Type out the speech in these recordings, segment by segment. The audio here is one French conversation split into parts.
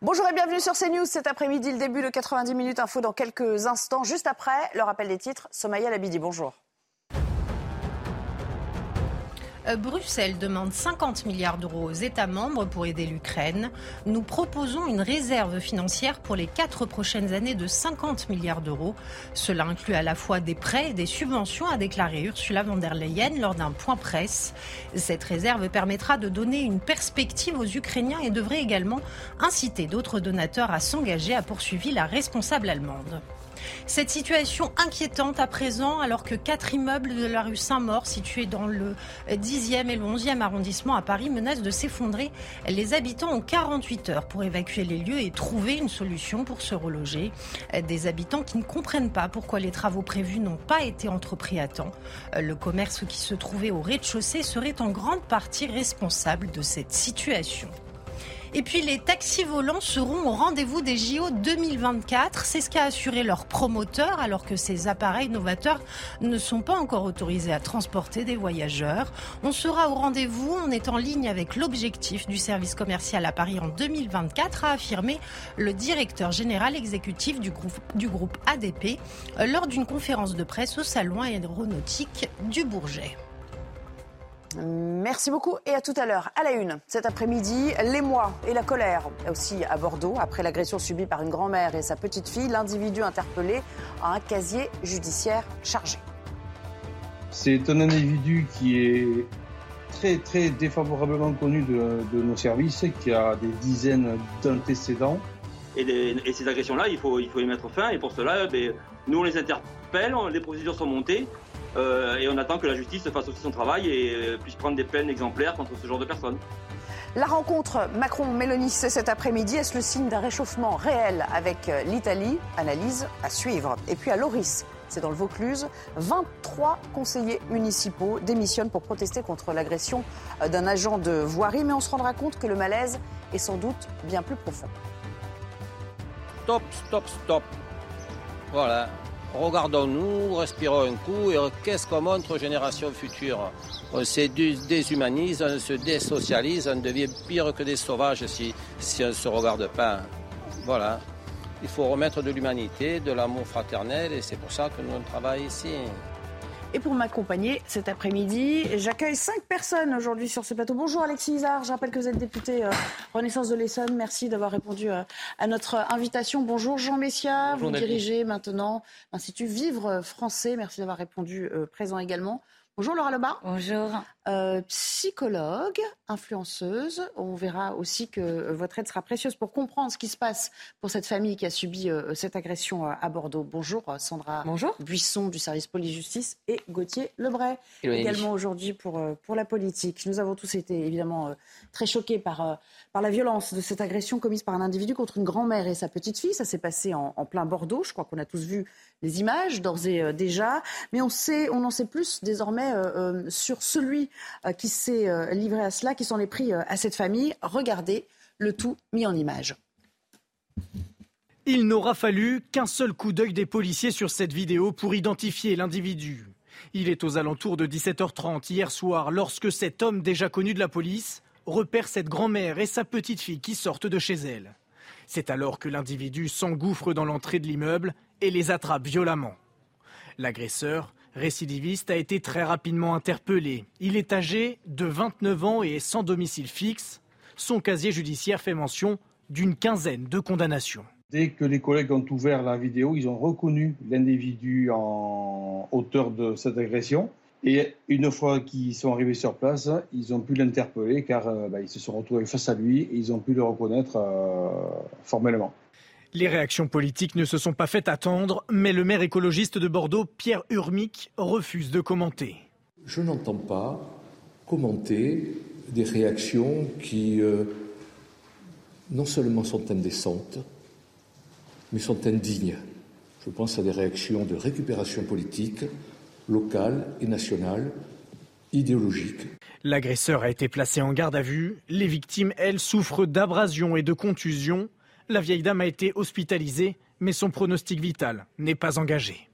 Bonjour et bienvenue sur CNews. Cet après-midi, le début de 90 minutes info dans quelques instants. Juste après, le rappel des titres. Somaya Labidi, bonjour. Bruxelles demande 50 milliards d'euros aux États membres pour aider l'Ukraine. Nous proposons une réserve financière pour les quatre prochaines années de 50 milliards d'euros. Cela inclut à la fois des prêts et des subventions, a déclaré Ursula von der Leyen lors d'un point presse. Cette réserve permettra de donner une perspective aux Ukrainiens et devrait également inciter d'autres donateurs à s'engager, a poursuivi la responsable allemande. Cette situation inquiétante à présent, alors que quatre immeubles de la rue Saint-Maur, situés dans le 10e et le 11e arrondissement à Paris, menacent de s'effondrer. Les habitants ont 48 heures pour évacuer les lieux et trouver une solution pour se reloger. Des habitants qui ne comprennent pas pourquoi les travaux prévus n'ont pas été entrepris à temps. Le commerce qui se trouvait au rez-de-chaussée serait en grande partie responsable de cette situation. Et puis les taxis volants seront au rendez-vous des JO 2024. C'est ce qu'a assuré leur promoteur alors que ces appareils novateurs ne sont pas encore autorisés à transporter des voyageurs. On sera au rendez-vous, on est en ligne avec l'objectif du service commercial à Paris en 2024, a affirmé le directeur général exécutif du groupe, du groupe ADP lors d'une conférence de presse au salon aéronautique du Bourget. Merci beaucoup et à tout à l'heure. À la une, cet après-midi, l'émoi et la colère aussi à Bordeaux. Après l'agression subie par une grand-mère et sa petite fille, l'individu interpellé a un casier judiciaire chargé. C'est un individu qui est très très défavorablement connu de, de nos services, qui a des dizaines d'antécédents. Et, les- et ces agressions-là, il faut, il faut y mettre fin. Et pour cela, ben, nous, on les interpelle, on- les procédures sont montées. euh, et on attend que la justice fasse aussi son travail et euh, puisse prendre des peines exemplaires contre ce genre de personnes. La rencontre Macron-Mélanie, c'est cet après-midi. Est-ce le signe d'un réchauffement réel avec euh, l'Italie? Analyse à suivre. Et puis à Loris, c'est dans le Vaucluse, 23 conseillers municipaux démissionnent pour protester contre l'agression d'un agent de voirie. Mais on se rendra compte que le malaise est sans doute bien plus profond. Stop, stop, stop. Voilà. Regardons-nous, respirons un coup et qu'est-ce qu'on montre aux générations futures? On se dé- déshumanise, on se désocialise, on devient pire que des sauvages si, on ne se regarde pas. Voilà. Il faut remettre de l'humanité, de l'amour fraternel et c'est pour ça que nous on travaille ici. Et pour m'accompagner cet après-midi, j'accueille cinq personnes aujourd'hui sur ce plateau. Bonjour Alexis Isard, je rappelle que vous êtes député euh, Renaissance de l'Essonne. Merci d'avoir répondu euh, à notre invitation. Bonjour Jean Messia, Bonjour, vous Nathalie. dirigez maintenant l'Institut Vivre Français. Merci d'avoir répondu euh, présent également. Bonjour Laura Lebar. Bonjour. Euh, psychologue, influenceuse. On verra aussi que euh, votre aide sera précieuse pour comprendre ce qui se passe pour cette famille qui a subi euh, cette agression euh, à Bordeaux. Bonjour Sandra Bonjour. Buisson du service police-justice et Gauthier Lebray Hello, également aujourd'hui pour, euh, pour la politique. Nous avons tous été évidemment euh, très choqués par, euh, par la violence de cette agression commise par un individu contre une grand-mère et sa petite fille. Ça s'est passé en, en plein Bordeaux. Je crois qu'on a tous vu les images d'ores et euh, déjà. Mais on, sait, on en sait plus désormais euh, euh, sur celui euh, qui s'est euh, livré à cela, qui s'en est pris euh, à cette famille. Regardez le tout mis en image. Il n'aura fallu qu'un seul coup d'œil des policiers sur cette vidéo pour identifier l'individu. Il est aux alentours de 17h30 hier soir lorsque cet homme déjà connu de la police repère cette grand-mère et sa petite fille qui sortent de chez elle. C'est alors que l'individu s'engouffre dans l'entrée de l'immeuble et les attrape violemment. L'agresseur, récidiviste, a été très rapidement interpellé. Il est âgé de 29 ans et est sans domicile fixe. Son casier judiciaire fait mention d'une quinzaine de condamnations. Dès que les collègues ont ouvert la vidéo, ils ont reconnu l'individu en auteur de cette agression. Et une fois qu'ils sont arrivés sur place, ils ont pu l'interpeller car euh, bah, ils se sont retrouvés face à lui et ils ont pu le reconnaître euh, formellement. Les réactions politiques ne se sont pas fait attendre, mais le maire écologiste de Bordeaux, Pierre Urmic, refuse de commenter. Je n'entends pas commenter des réactions qui euh, non seulement sont indécentes, mais sont indignes. Je pense à des réactions de récupération politique, locale et nationale, idéologique. L'agresseur a été placé en garde à vue. Les victimes, elles, souffrent d'abrasions et de contusions. La vieille dame a été hospitalisée, mais son pronostic vital n'est pas engagé.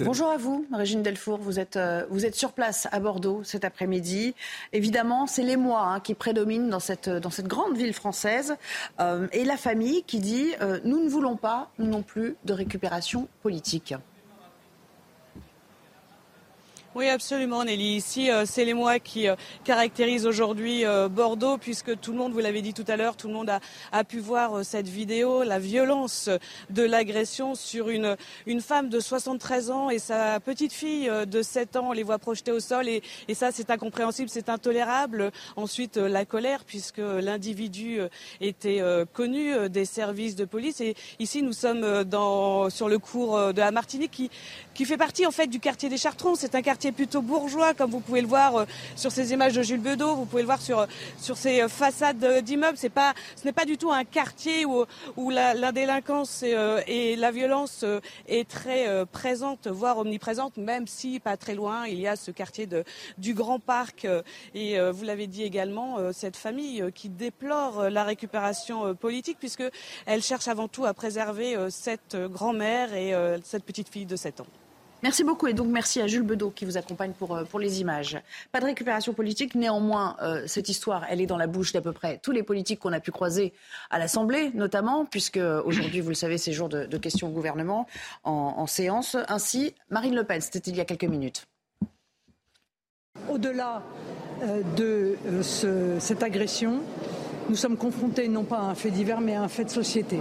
Bonjour à vous, Régine Delfour. Vous êtes, euh, sur place à Bordeaux cet après-midi. Évidemment, c'est les mois hein, qui prédominent dans cette, grande ville française. Euh, et la famille qui dit euh, Nous ne voulons pas, non plus, de récupération politique. Oui, absolument, Nelly. Ici, euh, c'est les mois qui euh, caractérisent aujourd'hui euh, Bordeaux, puisque tout le monde, vous l'avez dit tout à l'heure, tout le monde a, pu voir cette vidéo, la violence de l'agression sur une, femme de 73 ans et sa petite fille de 7 ans. On les voit projetées au sol et, ça, c'est incompréhensible, c'est intolérable. Ensuite, la colère, puisque l'individu était connu des services de police. Et ici, nous sommes sur le cours de la Martinique, qui, fait partie en fait du quartier des Chartrons. Plutôt bourgeois, comme vous pouvez le voir euh, sur ces images de Jules Bedeau, vous pouvez le voir sur, sur ces euh, façades d'immeubles. Pas, ce n'est pas du tout un quartier où, la, délinquance et, euh, la violence est très présente, voire omniprésente, même si pas très loin, il y a ce quartier du Grand Parc. Et vous l'avez dit également, cette famille qui déplore la récupération politique, puisqu'elle cherche avant tout à préserver cette grand-mère et cette petite fille de 7 ans. Merci beaucoup et donc merci à Jules Bedeau qui vous accompagne pour, euh, pour les images. Pas de récupération politique, néanmoins, euh, cette histoire, elle est dans la bouche d'à peu près tous les politiques qu'on a pu croiser à l'Assemblée, notamment, puisque aujourd'hui, vous le savez, c'est jour de, questions au gouvernement en, séance. Ainsi, Marine Le Pen, c'était il y a quelques minutes. Au-delà euh, de ce, cette agression, nous sommes confrontés non pas à un fait divers, mais à un fait de société.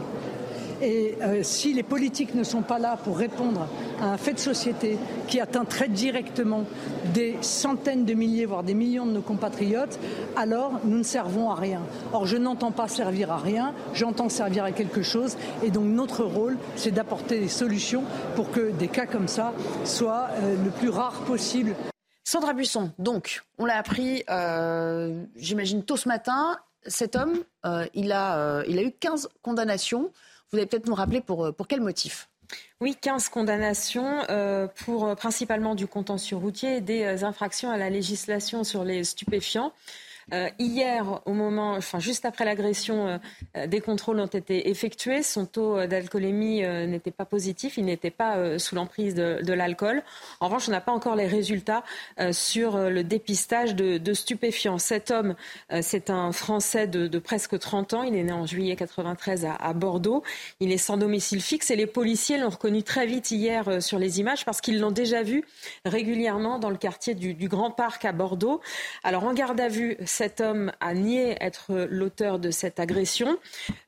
Et euh, si les politiques ne sont pas là pour répondre à un fait de société qui atteint très directement des centaines de milliers, voire des millions de nos compatriotes, alors nous ne servons à rien. Or, je n'entends pas servir à rien, j'entends servir à quelque chose. Et donc, notre rôle, c'est d'apporter des solutions pour que des cas comme ça soient euh, le plus rares possible. Sandra Buisson, donc, on l'a appris, euh, j'imagine, tôt ce matin. Cet homme, il, a, il a eu 15 condamnations. Vous allez peut-être nous rappeler pour, euh, pour quel motif oui, 15 condamnations euh, pour euh, principalement du contentieux routier et des infractions à la législation sur les stupéfiants. Euh, hier, au moment, enfin juste après l'agression, euh, des contrôles ont été effectués. Son taux d'alcoolémie euh, n'était pas positif, il n'était pas euh, sous l'emprise de, l'alcool. En revanche, on n'a pas encore les résultats euh, sur le dépistage de, stupéfiants. Cet homme, c'est un Français de, presque 30 ans. Il est né en juillet 93 à, Bordeaux. Il est sans domicile fixe et les policiers l'ont reconnu très vite hier euh, sur les images parce qu'ils l'ont déjà vu régulièrement dans le quartier du, du Grand Parc à Bordeaux. Alors en garde à vue, cet homme a nié être l'auteur de cette agression.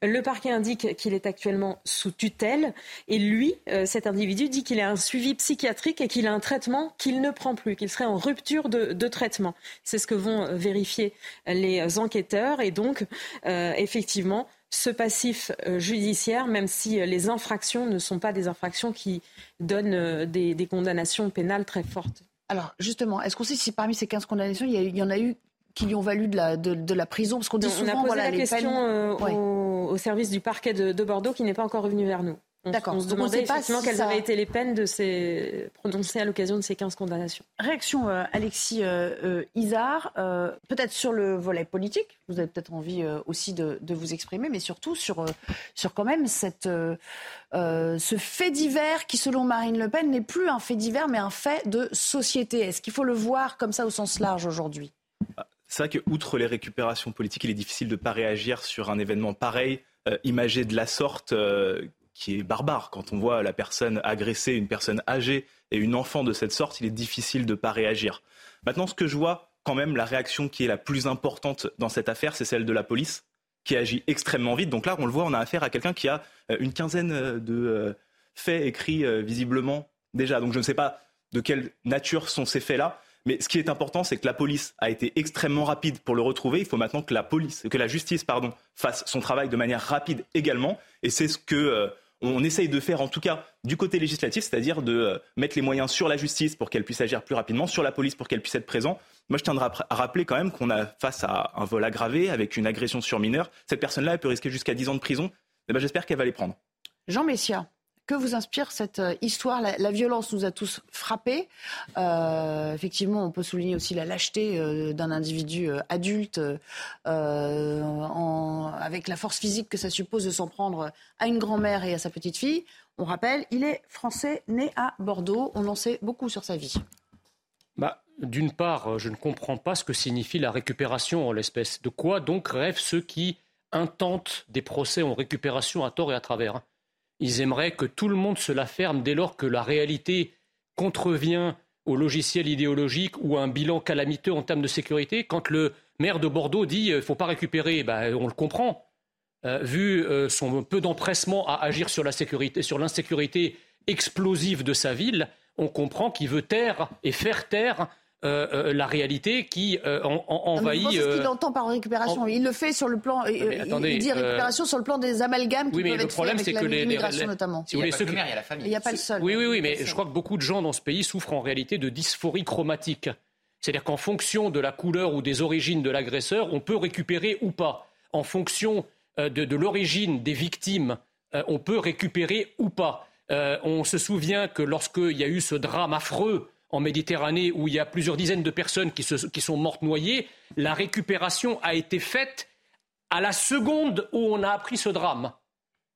Le parquet indique qu'il est actuellement sous tutelle et lui, euh, cet individu, dit qu'il a un suivi psychiatrique et qu'il a un traitement qu'il ne prend plus, qu'il serait en rupture de, traitement. C'est ce que vont vérifier les enquêteurs et donc, euh, effectivement, ce passif euh, judiciaire, même si les infractions ne sont pas des infractions qui donnent des, des condamnations pénales très fortes. Alors justement, est-ce qu'on sait si parmi ces 15 condamnations, il y, a, il y en a eu qui lui ont valu de la, de, de la prison Parce qu'on dit on souvent, a posé voilà, la les question peines... euh, Ouais. au, au service du parquet de, de Bordeaux qui n'est pas encore revenu vers nous. On, D'accord. on se Donc on demandait pas effectivement si quelles ça- avaient été les peines de ces prononcées à l'occasion de ces 15 condamnations. Réaction, euh, Alexis euh, euh, Isard, euh, peut-être sur le volet politique, vous avez peut-être envie euh, aussi de, de vous exprimer, mais surtout sur, euh, sur quand même cette, ce fait divers qui, selon Marine Le Pen, n'est plus un fait divers, mais un fait de société. Est-ce qu'il faut le voir comme ça au sens large aujourd'hui? C'est vrai que, outre les récupérations politiques, il est difficile de ne pas réagir sur un événement pareil, euh, imagé de la sorte, euh, qui est barbare. Quand on voit la personne agresser une personne âgée et une enfant de cette sorte, il est difficile de ne pas réagir. Maintenant, ce que je vois, quand même, la réaction qui est la plus importante dans cette affaire, c'est celle de la police, qui agit extrêmement vite. Donc là, on le voit, on a affaire à quelqu'un qui a euh, une quinzaine de faits écrits visiblement déjà. Donc je ne sais pas de quelle nature sont ces faits-là. Mais ce qui est important, c'est que la police a été extrêmement rapide pour le retrouver. Il faut maintenant que la police, que la justice, pardon, fasse son travail de manière rapide également. Et c'est ce que euh, on essaye de faire, en tout cas du côté législatif, c'est-à-dire de euh, mettre les moyens sur la justice pour qu'elle puisse agir plus rapidement, sur la police pour qu'elle puisse être présente. Moi, je tiendrai à rappeler quand même qu'on a face à un vol aggravé avec une agression sur mineur. Cette personne-là, elle peut risquer jusqu'à 10 ans de prison. Eh ben, J'espère qu'elle va les prendre. Jean Messia, que vous inspire cette euh, histoire? La, violence nous a tous frappés. Euh, effectivement, on peut souligner aussi la lâcheté euh, d'un individu adulte avec la force physique que ça suppose de s'en prendre à une grand-mère et à sa petite fille. On rappelle, il est français, né à Bordeaux. On en sait beaucoup sur sa vie. Bah, D'une part, je ne comprends pas ce que signifie la récupération en l'espèce. De quoi donc rêvent ceux qui intentent des procès en récupération à tort et à travers ils aimeraient que tout le monde se la ferme dès lors que la réalité contrevient au logiciel idéologique ou à un bilan calamiteux en termes de sécurité. Quand le maire de Bordeaux dit qu'il euh, ne faut pas récupérer, ben, on le comprend. Euh, vu euh, son peu d'empressement à agir sur la sécurité, sur l'insécurité explosive de sa ville, on comprend qu'il veut taire et faire taire euh, euh, la réalité qui euh, envahit. C'est ce qu'il entend par récupération. Il le fait sur le plan. il dit récupération sur le plan des amalgames qui oui, mais peuvent le problème, c'est que les, notamment. il n'y a, pas il y a la famille. Il n'y a pas le seul. Oui, oui, oui, mais je crois que beaucoup de gens dans ce pays souffrent en réalité de dysphorie chromatique. C'est-à-dire qu'en fonction de la couleur ou des origines de l'agresseur, on peut récupérer ou pas. En fonction de, de l'origine des victimes, on peut récupérer ou pas. on se souvient que lorsqu'il y a eu ce drame affreux en Méditerranée où il y a plusieurs dizaines de personnes qui, sont mortes noyées, la récupération a été faite à la seconde où on a appris ce drame.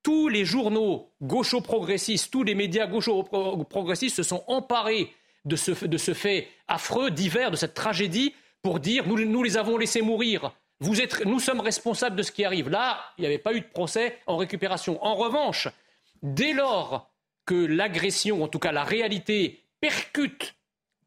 Tous les journaux gaucho-progressistes, tous les médias gaucho-progressistes se sont emparés de ce, fait affreux, divers, de cette tragédie, pour dire nous, nous les avons laissés mourir. Vous êtes, nous sommes responsables de ce qui arrive. Là, il n'y avait pas eu de procès en récupération. En revanche, dès lors que l'agression, en tout cas la réalité, percute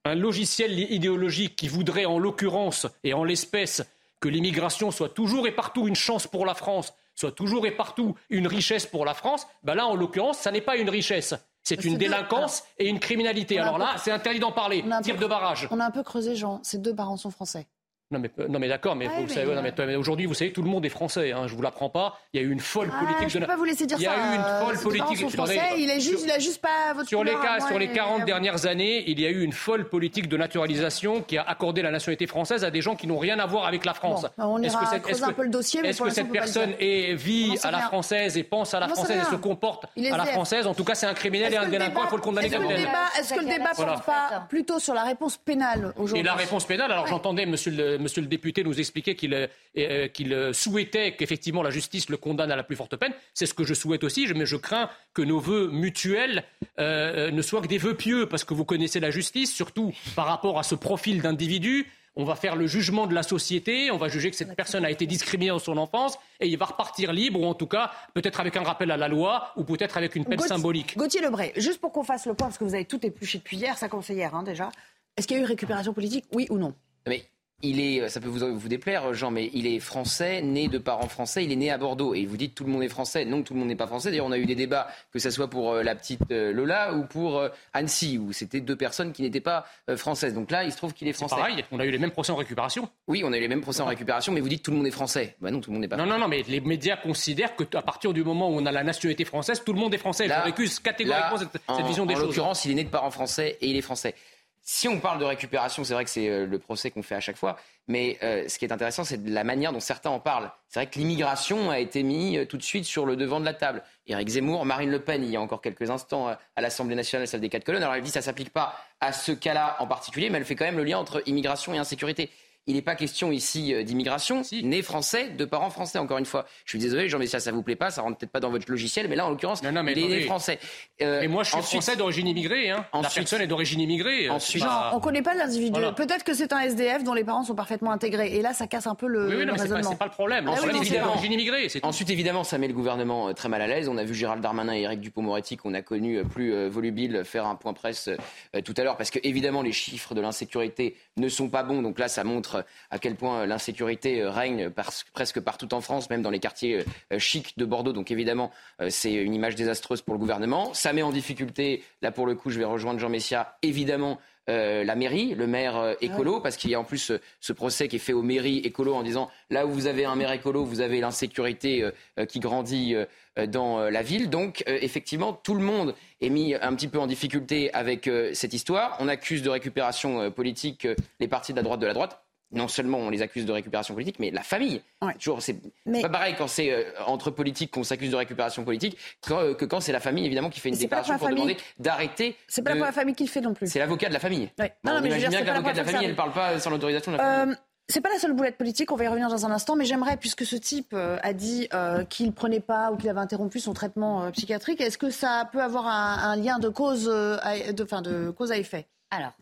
un logiciel idéologique qui voudrait en l'occurrence et en l'espèce que l'immigration soit toujours et partout une chance pour la France, soit toujours et partout une richesse pour la France, ben là en l'occurrence, ça n'est pas une richesse. C'est une délinquance et une criminalité. Alors là, c'est interdit d'en parler. Tir de barrage. On a un peu creusé, Jean. Ces deux parents sont français. Non mais, non mais d'accord, mais, savez, mais, aujourd'hui, vous savez, tout le monde est français. Hein, je vous l'apprends pas. Il y a eu une folle ah, politique. Je ne peux pas vous laisser dire il y a eu une folle euh, politique. Français, il est juste, il a juste pas votre sur les cas, sur les 40 dernières années, il y a eu une folle politique de naturalisation qui a accordé la nationalité française à des gens qui n'ont rien à voir avec la France. Bon, on ira est-ce que, est un peu le dossier. Est-ce que cette personne est, vit à la française et pense à la française et se comporte à la française? En tout cas, c'est un criminel et un délinquant. Il faut le condamner Est-ce que le débat porte pas plutôt sur la réponse pénale aujourd'hui? Et la réponse pénale. Alors j'entendais Monsieur le député nous expliquer qu'il euh, euh, souhaitait qu'effectivement la justice le condamne à la plus forte peine. C'est ce que je souhaite aussi, mais je crains que nos vœux mutuels euh, ne soient que des vœux pieux, parce que vous connaissez la justice, surtout par rapport à ce profil d'individu. On va faire le jugement de la société, on va juger que cette personne a été discriminée dans son enfance et il va repartir libre, ou en tout cas, peut-être avec un rappel à la loi, ou peut-être avec une peine symbolique. Gauthier Lebray, juste pour qu'on fasse le point, parce que vous avez tout épluché depuis hier, ça commençait hier hein, déjà. Est-ce qu'il y a eu récupération politique, oui ou non? Mais il est, ça peut vous, vous, déplaire, Jean, mais il est français, né de parents français, il est né à Bordeaux. Et vous dites tout le monde est français. Non, tout le monde n'est pas français. D'ailleurs, on a eu des débats, que ce soit pour euh, la petite euh, Lola ou pour euh, Annecy, où c'était deux personnes qui n'étaient pas françaises. Donc là, il se trouve qu'il est français. C'est pareil, on a eu les mêmes procès en récupération. Oui, on a eu les mêmes procès en récupération, mais vous dites tout le monde est français. Bah non, tout le monde n'est pas non, Non, non, mais les médias considèrent qu'à partir du moment où on a la nationalité française, tout le monde est français. Là, Je récuse catégoriquement cette, vision des choses. En l'occurrence, il est né de parents français et il est français. Si on parle de récupération, c'est vrai que c'est le procès qu'on fait à chaque fois. Mais euh, ce qui est intéressant, c'est la manière dont certains en parlent. C'est vrai que l'immigration a été mise euh, tout de suite sur le devant de la table. Éric Zemmour, Marine Le Pen, il y a encore quelques instants euh, à l'Assemblée nationale, celle des quatre colonnes. Alors elle dit que ça s'applique pas à ce cas-là en particulier, mais elle fait quand même le lien entre immigration et insécurité. Il n'est pas question ici euh, d'immigration. Né français, de parents français, encore une fois. Je suis désolé, Jean Messia, ça vous plaît pas, ça rentre peut-être pas dans votre logiciel, mais là, en l'occurrence, il est né français. Euh, moi, je suis français d'origine immigrée. Hein. La personne est d'origine immigrée. Ensuite, on ne connaît pas l'individu. Peut-être que c'est un SDF dont les parents sont parfaitement intégrés. Et là, ça casse un peu le, oui, oui, non, raisonnement. C'est pas, le problème. Ah Ensuite, évidemment, immigrée. Ensuite, évidemment, ça met le gouvernement euh, très mal à l'aise. On a vu Gérald Darmanin et Éric Dupond-Moretti, qu'on a connu plus volubile, faire un point presse tout à l'heure, parce que évidemment, les chiffres de l'insécurité ne sont pas bons. Donc là, ça montre à quel point l'insécurité euh, règne presque partout en France, même dans les quartiers euh, chics de Bordeaux. Donc évidemment, euh, c'est une image désastreuse pour le gouvernement. Ça met en difficulté, là pour le coup, je vais rejoindre Jean Messia, évidemment, euh, la mairie, le maire euh, écolo, parce qu'il y a en plus ce procès qui est fait aux mairies écolo en disant là où vous avez un maire écolo, vous avez l'insécurité qui grandit dans la ville. Donc effectivement, tout le monde est mis un petit peu en difficulté avec cette histoire. On accuse de récupération politique les partis de la droite de la droite non seulement on les accuse de récupération politique, mais la famille. c'est pas pareil quand c'est euh, entre politiques qu'on s'accuse de récupération politique euh, que quand c'est la famille évidemment qui fait une déclaration pour demander d'arrêter. C'est pas la famille qui le fait non plus. C'est l'avocat de la famille. on imagine bien que l'avocat de la famille, elle parle pas sans l'autorisation de la famille. Euh, c'est pas la seule boulette politique, on va y revenir dans un instant, mais j'aimerais, puisque ce type a dit qu'il prenait pas ou qu'il avait interrompu son traitement psychiatrique, est-ce que ça peut avoir un, lien de cause, à, de, fin, de cause à effet? Alors,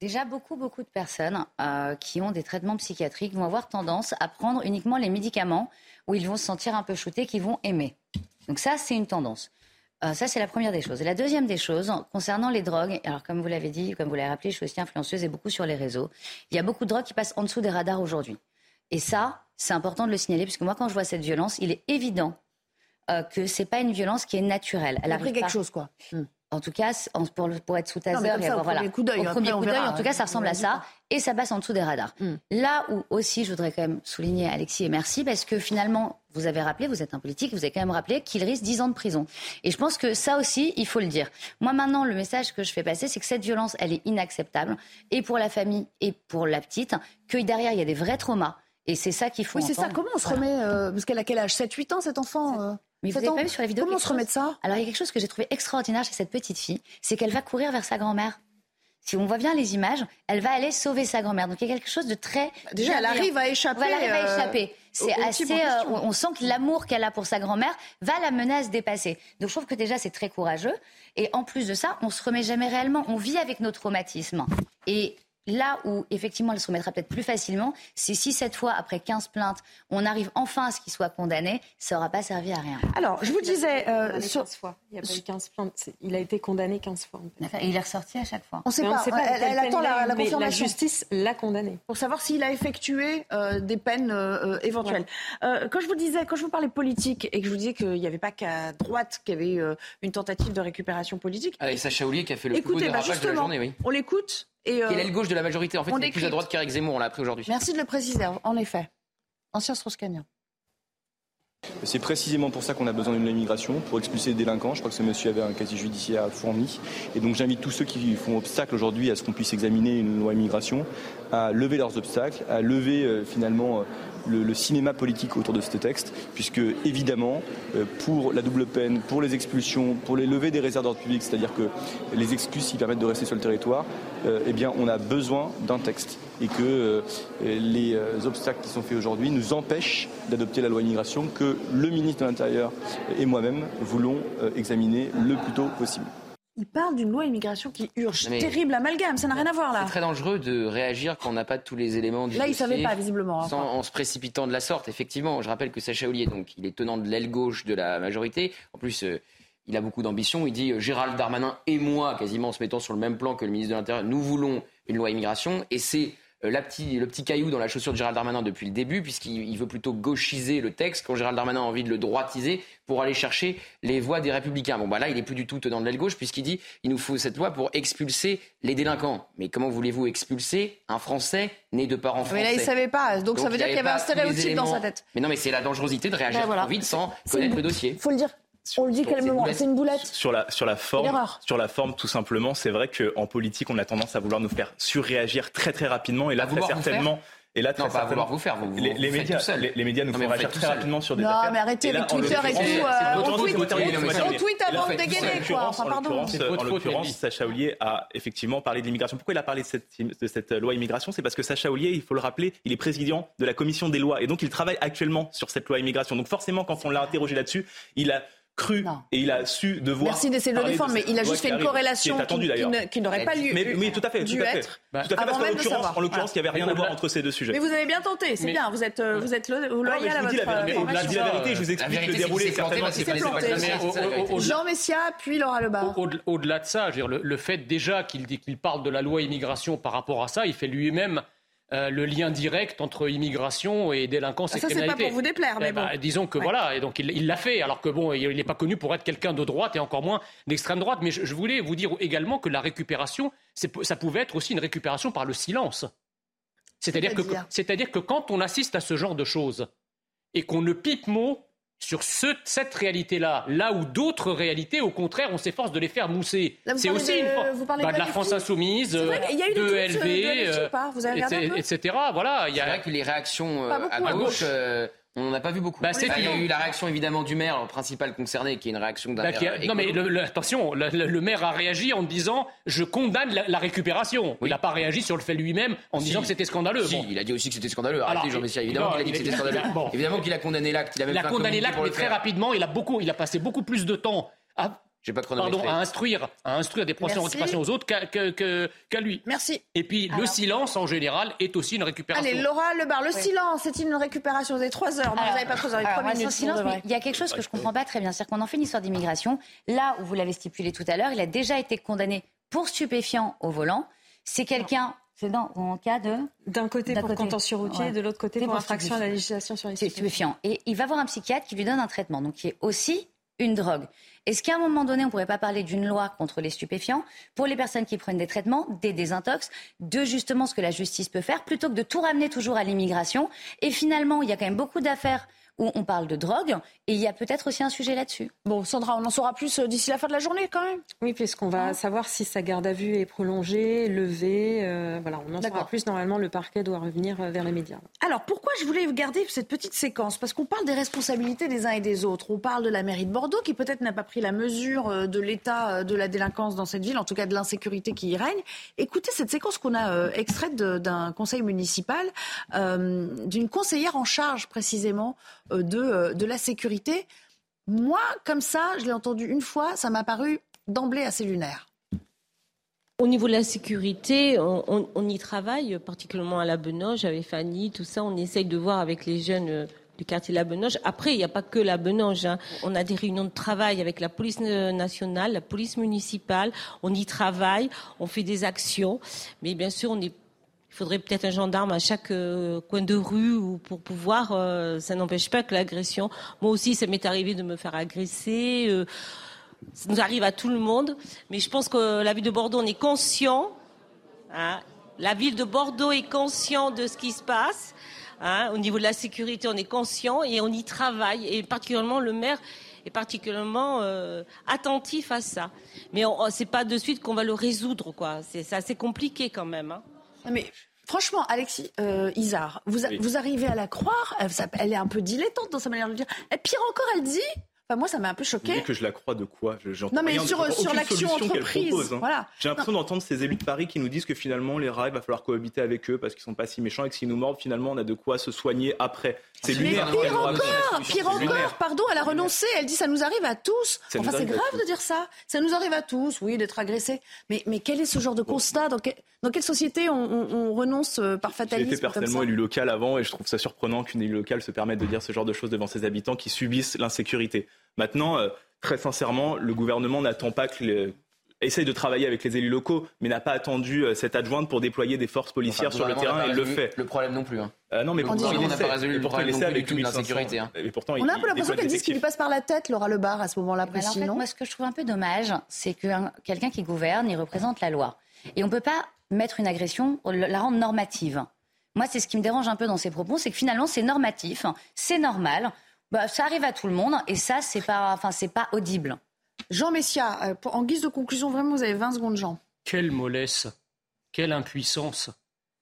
Déjà, beaucoup, beaucoup de personnes euh, qui ont des traitements psychiatriques vont avoir tendance à prendre uniquement les médicaments où ils vont se sentir un peu shootés, qu'ils vont aimer. Donc ça, c'est une tendance. Euh, ça, c'est la première des choses. Et la deuxième des choses, concernant les drogues, alors comme vous l'avez dit, comme vous l'avez rappelé, je suis aussi influenceuse et beaucoup sur les réseaux. Il y a beaucoup de drogues qui passent en dessous des radars aujourd'hui. Et ça, c'est important de le signaler, puisque moi, quand je vois cette violence, il est évident euh, que c'est pas une violence qui est naturelle. Elle a pris quelque chose, quoi. Hmm en tout cas, pour, pour être sous taser, et avoir, voilà, coup d'œil, au premier coup d'œil, en tout cas, ça ressemble à ça, et ça passe en dessous des radars. Hmm. Là où aussi, je voudrais quand même souligner Alexis et merci, parce que finalement, vous avez rappelé, vous êtes un politique, vous avez quand même rappelé qu'il risque 10 ans de prison. Et je pense que ça aussi, il faut le dire. Moi, maintenant, le message que je fais passer, c'est que cette violence, elle est inacceptable, et pour la famille, et pour la petite, que derrière, il y a des vrais traumas. Et c'est ça qu'il faut. Oui, c'est ça. Comment on se remet euh, Parce qu'elle a quel âge? 7-8 ans, cet enfant euh? Mais vous n'avez pas vu sur la vidéo Comment on se remet de ça Alors il y a quelque chose que j'ai trouvé extraordinaire chez cette petite fille, c'est qu'elle va courir vers sa grand-mère. Si on voit bien les images, elle va aller sauver sa grand-mère. Donc il y a quelque chose de très déjà elle arrive à échapper. elle arrive à échapper. C'est assez. Euh, on sent que l'amour qu'elle a pour sa grand-mère va la se dépasser. Donc je trouve que déjà c'est très courageux. Et en plus de ça, on se remet jamais réellement. On vit avec nos traumatismes. Et Là où, effectivement, elle se remettra peut-être plus facilement, c'est si cette fois, après 15 plaintes, on arrive enfin à ce qu'il soit condamné, ça n'aura pas servi à rien. Alors, je vous disais... Euh, sur... fois. Il n'y a pas eu 15 plaintes. Il a été condamné 15 fois. Et il est ressorti à chaque fois. On ne sait pas. Elle, attend la, la confirmation. La justice l'a condamné. Pour savoir s'il a effectué euh, des peines euh, éventuelles. quand je vous disais, quand je vous parlais politique et que je vous disais qu'il n'y avait pas qu'à droite qu'il y avait eu une tentative de récupération politique. Ah, et Sacha Oulier qui a fait le plus beau dérapage bah, de la journée, oui. On l'écoute et, euh, l'aile gauche de la majorité. En fait, il est plus à droite qu'Éric Zemmour, on l'a appris aujourd'hui. Merci de le préciser, en effet. Ancien strauss c'est précisément pour ça qu'on a besoin d'une immigration, pour expulser les délinquants. Je crois que ce monsieur avait un casier judiciaire fourni. Et donc j'invite tous ceux qui font obstacle aujourd'hui à ce qu'on puisse examiner une loi immigration à lever leurs obstacles, à lever euh, finalement euh, le, cinéma politique autour de ce texte, puisque évidemment, euh, pour la double peine, pour les expulsions, pour les levées des réserves d'ordre public, c'est-à-dire que les excuses qui permettent de rester sur le territoire, eh bien, on a besoin d'un texte. Et que les obstacles qui sont faits aujourd'hui nous empêchent d'adopter la loi immigration que le ministre de l'Intérieur et moi-même voulons examiner le plus tôt possible il parle d'une loi immigration qui urge. Terrible amalgame, ça n'a rien à voir là. C'est très dangereux de réagir quand on n'a pas tous les éléments du Là, il ne savait pas visiblement. Sans, en se précipitant de la sorte, effectivement. Je rappelle que Sacha Ollier, donc, il est tenant de l'aile gauche de la majorité. En plus, euh, il a beaucoup d'ambition. Il dit euh, Gérald Darmanin et moi, quasiment en se mettant sur le même plan que le ministre de l'Intérieur, nous voulons une loi immigration. Et c'est euh, le petit caillou dans la chaussure de Gérald Darmanin depuis le début, puisqu'il veut plutôt gauchiser le texte quand Gérald Darmanin a envie de le droitiser pour aller chercher les voix des républicains. Bon, bah là, il est plus du tout tenant de l'aile gauche, puisqu'il dit il nous faut cette loi pour expulser les délinquants. Mais comment voulez-vous expulser un Français né de parents français Mais là, il savait pas, donc, ça veut dire qu'il y avait un stéréotype dans sa tête. Mais non, mais c'est la dangerosité de réagir ben trop vite sans connaître le dossier. Faut le dire on le dit calmement, c'est une boulette. Sur la, sur la forme, sur la forme, tout simplement, c'est vrai qu'en politique, on a tendance à vouloir nous faire surréagir très très rapidement. Et là, très certainement. Et là, non, pas vouloir vous faire. Vous, les, les médias, les, les, médias nous font réagir très rapidement sur des non, affaires. Non, mais arrêtez avec Twitter et tout. On tweet avant de dégainer, quoi. En l'occurrence, Sacha Ollier a effectivement parlé de l'immigration. Pourquoi il a parlé de cette, de cette loi immigration? C'est parce que Sacha Ollier, il faut le rappeler, il est président de la commission des lois. Et donc, il travaille actuellement sur cette loi immigration. Donc, forcément, quand on l'a interrogé là-dessus, il a cru et il a su devoir. Merci d'essayer de le défendre, mais il a juste fait une corrélation qui, n'aurait pas lieu. Mais, oui, tout à fait, tout à fait. Être tout à fait parce qu'en l'occurrence, il n'y avait rien à voir entre ces deux sujets. Mais vous avez bien tenté, c'est bien. Vous êtes, euh, vous êtes loyal à votre. Je dis la vérité, je vous explique le déroulé. Certainement, c'est planté. Jean Messia, puis Laura Lebar. Au-delà de ça, le fait déjà qu'il parle de la loi immigration par rapport à ça, il fait lui-même euh, le lien direct entre immigration et délinquance et Ça, c'est pas pour vous déplaire, mais Eh ben, bon. disons que Ouais. voilà, et donc il l'a fait, alors que bon, il n'est pas connu pour être quelqu'un de droite et encore moins d'extrême droite. Mais je, je voulais vous dire également que la récupération, c'est- ça pouvait être aussi une récupération par le silence. C'est-à-dire que, C'est-à-dire c'est-à-dire que quand on assiste à ce genre de choses et qu'on ne pipe mot sur ce- cette réalité-là, là où d'autres réalités, au contraire, on s'efforce de les faire mousser. C'est aussi de- une for- vous parlez bah, de de la. France insoumise, C'est vrai euh, qu'il y a eu des de euh, LV, euh, pas Vous avez regardé un etc.. Voilà, il y C'est a vrai que les réactions euh, à gauche, gauche. euh, on n'en a pas vu beaucoup. Bah, Bah, il y a eu la réaction évidemment du maire principal concerné, qui est une réaction d'un Bah, a- non mais écolo. le- le- attention, le, maire a réagi en disant je condamne la, la récupération. Il n'a pas réagi sur le fait lui-même en disant que c'était scandaleux. Si, Bon. il a dit aussi que c'était scandaleux. Arrêtez, Jean Messia. il- Évidemment qu'il a dit que c'était scandaleux. Bon. Évidemment qu'il a condamné l'acte. Il a même Il a condamné l'acte, mais très rapidement. Il a beaucoup, il a passé beaucoup plus de temps à, J'ai pas de pardon, à instruire, à instruire des procès récupération aux autres qu'à lui. Merci. Et puis le silence en général est aussi une récupération. Allez, Laura Lebar, le silence, c'est une récupération Vous avez trois heures. Non, vous n'avez pas trois heures, il y a Alors, trois moi, minutes. sans silence, mais il y a quelque chose que je comprends pas très bien. C'est-à-dire qu'on en fait une histoire d'immigration. Là où vous l'avez stipulé tout à l'heure, il a déjà été condamné pour stupéfiant au volant. C'est quelqu'un, c'est dans en cas de D'un côté pour côté. contentieux routier Ouais. et de l'autre côté pour pour infraction à la législation sur les c'est stupéfiants. stupéfiant. Et il va voir un psychiatre qui lui donne un traitement, donc qui est aussi une drogue. Est-ce qu'à un moment donné, on ne pourrait pas parler d'une loi contre les stupéfiants pour les personnes qui prennent des traitements, des désintox, de justement ce que la justice peut faire, plutôt que de tout ramener toujours à l'immigration? Et finalement, il y a quand même beaucoup d'affaires où on parle de drogue, et il y a peut-être aussi un sujet là-dessus. Bon, Sandra, on en saura plus euh, d'ici la fin de la journée quand même. Oui, puisqu'on va savoir si sa garde à vue est prolongée, levée. euh, voilà, on en saura plus. Normalement, le parquet doit revenir euh, vers les médias. Alors, pourquoi je voulais garder cette petite séquence? Parce qu'on parle des responsabilités des uns et des autres. On parle de la mairie de Bordeaux qui peut-être n'a pas pris la mesure de l'état de la délinquance dans cette ville, en tout cas de l'insécurité qui y règne. Écoutez cette séquence qu'on a euh, extraite d'un conseil municipal, euh, d'une conseillère en charge précisément de, euh, de la sécurité. Moi, comme ça, je l'ai entendu une fois, ça m'a paru d'emblée assez lunaire. Au niveau de la sécurité, on, on- y travaille, particulièrement à la Benoche, avec Fanny, tout ça. On essaye de voir avec les jeunes euh, du quartier de la Benoche. Après, il n'y a pas que la Benoche. hein. On a des réunions de travail avec la police euh, nationale, la police municipale. On y travaille, on fait des actions. Mais bien sûr, on est il faudrait peut-être un gendarme à chaque euh, coin de rue ou pour pouvoir. euh, ça n'empêche pas que l'agression. Moi aussi, ça m'est arrivé de me faire agresser. euh, ça nous arrive à tout le monde. Mais je pense que la ville de Bordeaux, on est conscient. hein. la ville de Bordeaux est conscient de ce qui se passe. hein. au niveau de la sécurité, on est conscient et on y travaille. Et particulièrement le maire est particulièrement attentif à ça. Mais c'est pas de suite qu'on va le résoudre. C'est assez compliqué quand même. hein. Mais franchement, Alexis euh, Isard, vous, a- Oui. vous arrivez à la croire? Elle, est un peu dilettante dans sa manière de le dire. Et pire encore, elle dit. Enfin, moi, ça m'a un peu Vous choqué. voulez que je la crois de quoi? Je- Non, mais rien sur- l'action entreprise, propose, hein. voilà. J'ai l'impression d'entendre ces élus de Paris qui nous disent que finalement les rats, il va falloir cohabiter avec eux parce qu'ils sont pas si méchants et que s'ils nous mordent, finalement, on a de quoi se soigner après. C'est lunaire. pire la encore, pire encore, pardon, elle a renoncé, elle dit ça nous arrive à tous. Ça enfin, c'est grave de dire ça. Ça nous arrive à tous, oui, d'être agressé. Mais, mais quel est ce genre de constat? Dans, que- dans quelle société on, on- on renonce euh, par J'ai fatalisme été comme personnellement élu local avant et je trouve ça surprenant qu'une élu locale se permette de dire ce genre de choses devant ses habitants qui subissent l'insécurité. Maintenant, euh, très sincèrement, le gouvernement n'attend pas que les essaye de travailler avec les élus locaux, mais n'a pas attendu euh, cette adjointe pour déployer des forces policières Enfin, sur le terrain pas le fait. Le problème non plus. hein. Euh, non, mais Le pourtant, il n'a pas résolu le problème il non plus avec de 8500. l'insécurité, hein. Et pourtant, On il- a un peu il l'impression qu'elle dit ce qui lui passe par la tête, Laura Lebar, à ce moment-là Mais alors, en précis, fait, non moi, ce que je trouve un peu dommage, c'est que un- quelqu'un qui gouverne, il représente la loi. Et on ne peut pas mettre une agression, la rendre normative. Moi, c'est ce qui me dérange un peu dans ces propos, c'est que finalement, c'est normatif, c'est normal. Bah, ça arrive à tout le monde, et ça, c'est pas, enfin, c'est pas audible. Jean Messia, euh, pour- en guise de conclusion, vraiment, vous avez 20 secondes, Jean. Quelle mollesse, quelle impuissance,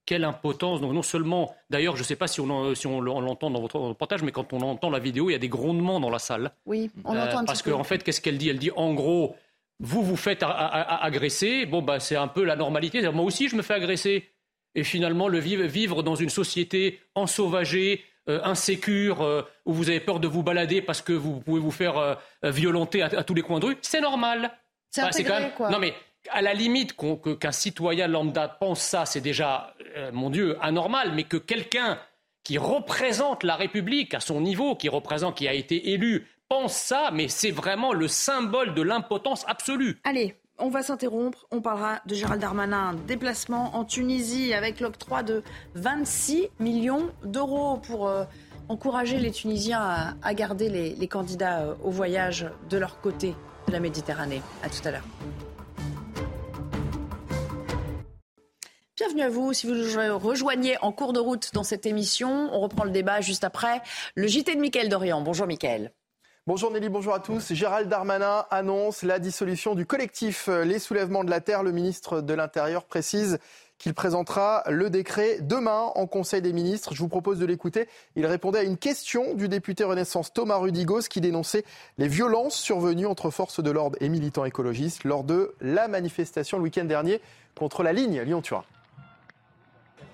quelle impotence. Donc non seulement, d'ailleurs, je ne sais pas si on, en- si on l'entend dans votre reportage, mais quand on entend la vidéo, il y a des grondements dans la salle. Oui, on Euh, entend un parce qu'en fait, qu'est-ce qu'elle dit? Elle dit en gros, vous vous faites a- a- a- agresser, bon bah c'est un peu la normalité. Moi aussi, je me fais agresser. Et finalement, le vivre, vivre dans une société ensauvagée, euh, insécure, euh, où vous avez peur de vous balader parce que vous pouvez vous faire euh, violenter à, à tous les coins de rue, c'est normal. C'est Bah, intégré, quoi. Non mais à la limite qu'un citoyen lambda pense ça, c'est déjà, euh, mon Dieu, anormal. Mais que quelqu'un qui représente la République à son niveau, qui représente, qui a été élu, pense ça, mais c'est vraiment le symbole de l'impotence absolue. Allez, on va s'interrompre. On parlera de Gérald Darmanin, déplacement en Tunisie avec l'octroi de 26 millions d'euros pour euh, encourager les Tunisiens à, garder les, candidats euh, au voyage de leur côté de la Méditerranée. À tout à l'heure. Bienvenue à vous. Si vous nous rejoignez en cours de route dans cette émission, on reprend le débat juste après. Le JT de Mickaël Dorian. Bonjour Mickaël. Bonjour Nelly, bonjour à tous. Gérald Darmanin annonce la dissolution du collectif euh, Les Soulèvements de la Terre. Le ministre de l'Intérieur précise qu'il présentera le décret demain en Conseil des ministres. Je vous propose de l'écouter. Il répondait à une question du député Renaissance Thomas Rudigos qui dénonçait les violences survenues entre forces de l'ordre et militants écologistes lors de la manifestation le week-end dernier contre la ligne Lyon-Turin.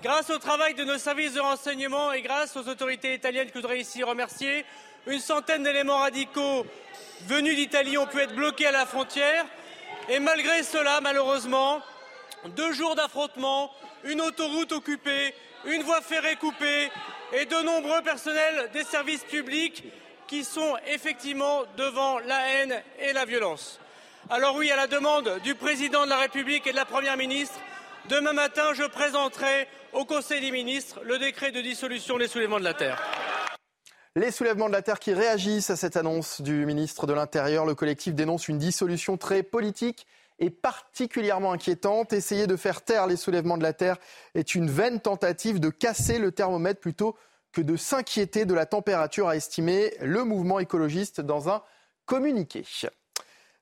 Grâce au travail de nos services de renseignement et grâce aux autorités italiennes que je voudrais ici remercier, une centaine d'éléments radicaux venus d'Italie ont pu être bloqués à la frontière. Et malgré cela, malheureusement, deux jours d'affrontements, une autoroute occupée, une voie ferrée coupée et de nombreux personnels des services publics qui sont effectivement devant la haine et la violence. Alors oui, à la demande du président de la République et de la Première ministre, demain matin, je présenterai au Conseil des ministres le décret de dissolution des soulèvements de la Terre. Les soulèvements de la Terre qui réagissent à cette annonce du ministre de l'Intérieur. Le collectif dénonce une dissolution très politique et particulièrement inquiétante. Essayer de faire taire les soulèvements de la Terre est une vaine tentative de casser le thermomètre plutôt que de s'inquiéter de la température, a estimé le mouvement écologiste dans un communiqué.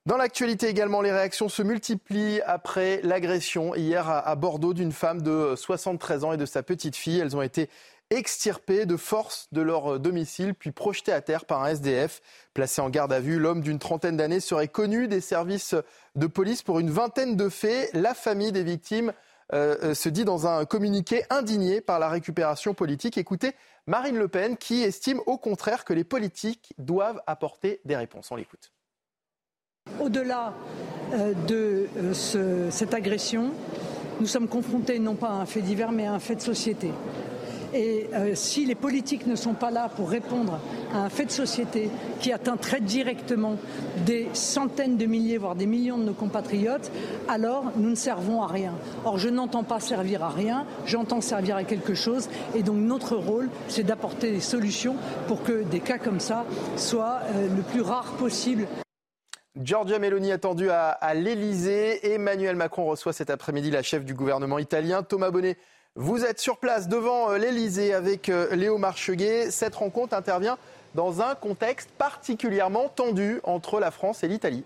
Dans l'actualité également, les réactions se multiplient après l'agression hier à Bordeaux d'une femme de 73 ans et de sa petite fille. Elles ont été extirpés de force de leur domicile, puis projetés à terre par un SDF. Placé en garde à vue, l'homme d'une trentaine d'années serait connu des services de police pour une vingtaine de faits. La famille des victimes euh, euh, se dit dans un communiqué indigné par la récupération politique. Écoutez Marine Le Pen qui estime au contraire que les politiques doivent apporter des réponses. On l'écoute. Au-delà euh, de cette agression, nous sommes confrontés non pas à un fait divers mais à un fait de société. Et euh, si les politiques ne sont pas là pour répondre à un fait de société qui atteint très directement des centaines de milliers, voire des millions de nos compatriotes, alors nous ne servons à rien. Or, je n'entends pas servir à rien, j'entends servir à quelque chose. Et donc, notre rôle, c'est d'apporter des solutions pour que des cas comme ça soient euh, le plus rares possible. Giorgia Meloni attendue à, à l'Elysée. Emmanuel Macron reçoit cet après-midi la chef du gouvernement italien, Thomas Bonnet vous êtes sur place devant euh, l'Elysée avec euh, Léo Marcheguet. Cette rencontre intervient dans un contexte particulièrement tendu entre la France et l'Italie.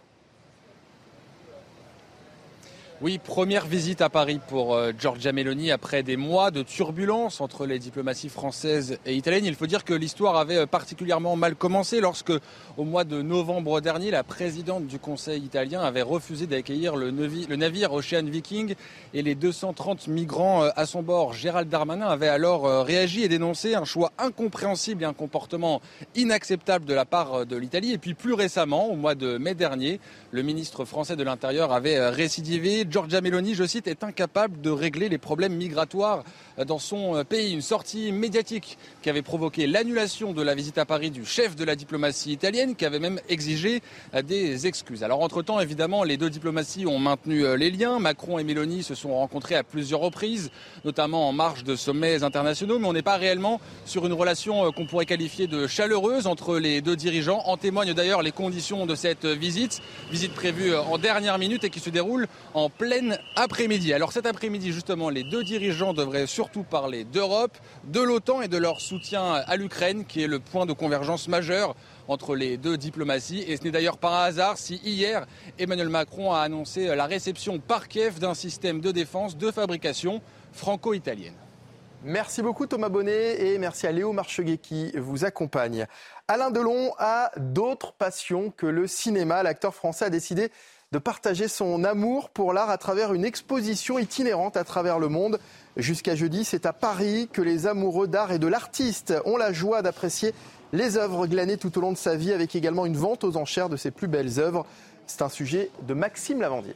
Oui, première visite à Paris pour euh, Giorgia Meloni après des mois de turbulence entre les diplomaties françaises et italiennes. Il faut dire que l'histoire avait euh, particulièrement mal commencé lorsque, au mois de novembre dernier, la présidente du Conseil italien avait refusé d'accueillir le, navire Ocean Viking et les 230 migrants euh, à son bord. Gérald Darmanin avait alors réagi et dénoncé un choix incompréhensible et un comportement inacceptable de la part de l'Italie. Et puis plus récemment, au mois de mai dernier, le ministre français de l'Intérieur avait récidivé Giorgia Meloni, je cite, est incapable de régler les problèmes migratoires dans son pays. Une sortie médiatique qui avait provoqué l'annulation de la visite à Paris du chef de la diplomatie italienne, qui avait même exigé des excuses. Alors entre-temps, évidemment, les deux diplomaties ont maintenu euh, les liens. Macron et Meloni se sont rencontrés à plusieurs reprises, notamment en marge de sommets internationaux, mais on n'est pas réellement sur une relation euh, qu'on pourrait qualifier de chaleureuse entre les deux dirigeants. En témoignent d'ailleurs les conditions de cette visite, visite prévue euh, en dernière minute et qui se déroule en pleine après-midi. Alors cet après-midi, justement, les deux dirigeants devraient surtout parler d'Europe, de l'OTAN et de leur soutien à l'Ukraine, qui est le point de convergence majeur entre les deux diplomaties. Et ce n'est d'ailleurs pas un hasard si hier, Emmanuel Macron a annoncé la réception par Kiev d'un système de défense de fabrication franco-italienne. Merci beaucoup Thomas Bonnet et merci à Léo Marcheguet qui vous accompagne. Alain Delon a d'autres passions que le cinéma. L'acteur français a décidé de partager son amour pour l'art à travers une exposition itinérante à travers le monde. Jusqu'à jeudi, c'est à Paris que les amoureux d'art et de l'artiste ont la joie d'apprécier les œuvres glanées tout au long de sa vie, avec également une vente aux enchères de ses plus belles œuvres. C'est un sujet de Maxime Lavandier.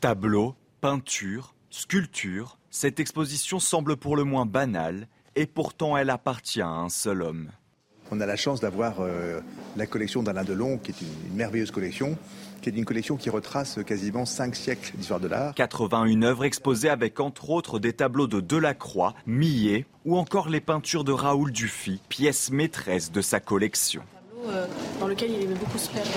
Tableaux, peintures, sculptures, cette exposition semble pour le moins banale, et pourtant elle appartient à un seul homme. On a la chance d'avoir euh, la collection d'Alain Delon, qui est une, merveilleuse collection, qui est une collection qui retrace quasiment cinq siècles d'histoire de l'art. 81 œuvres exposées avec entre autres des tableaux de Delacroix, Millet ou encore les peintures de Raoul Dufy, pièce maîtresse de sa collection. Euh, dans lequel il aimait beaucoup se perdre.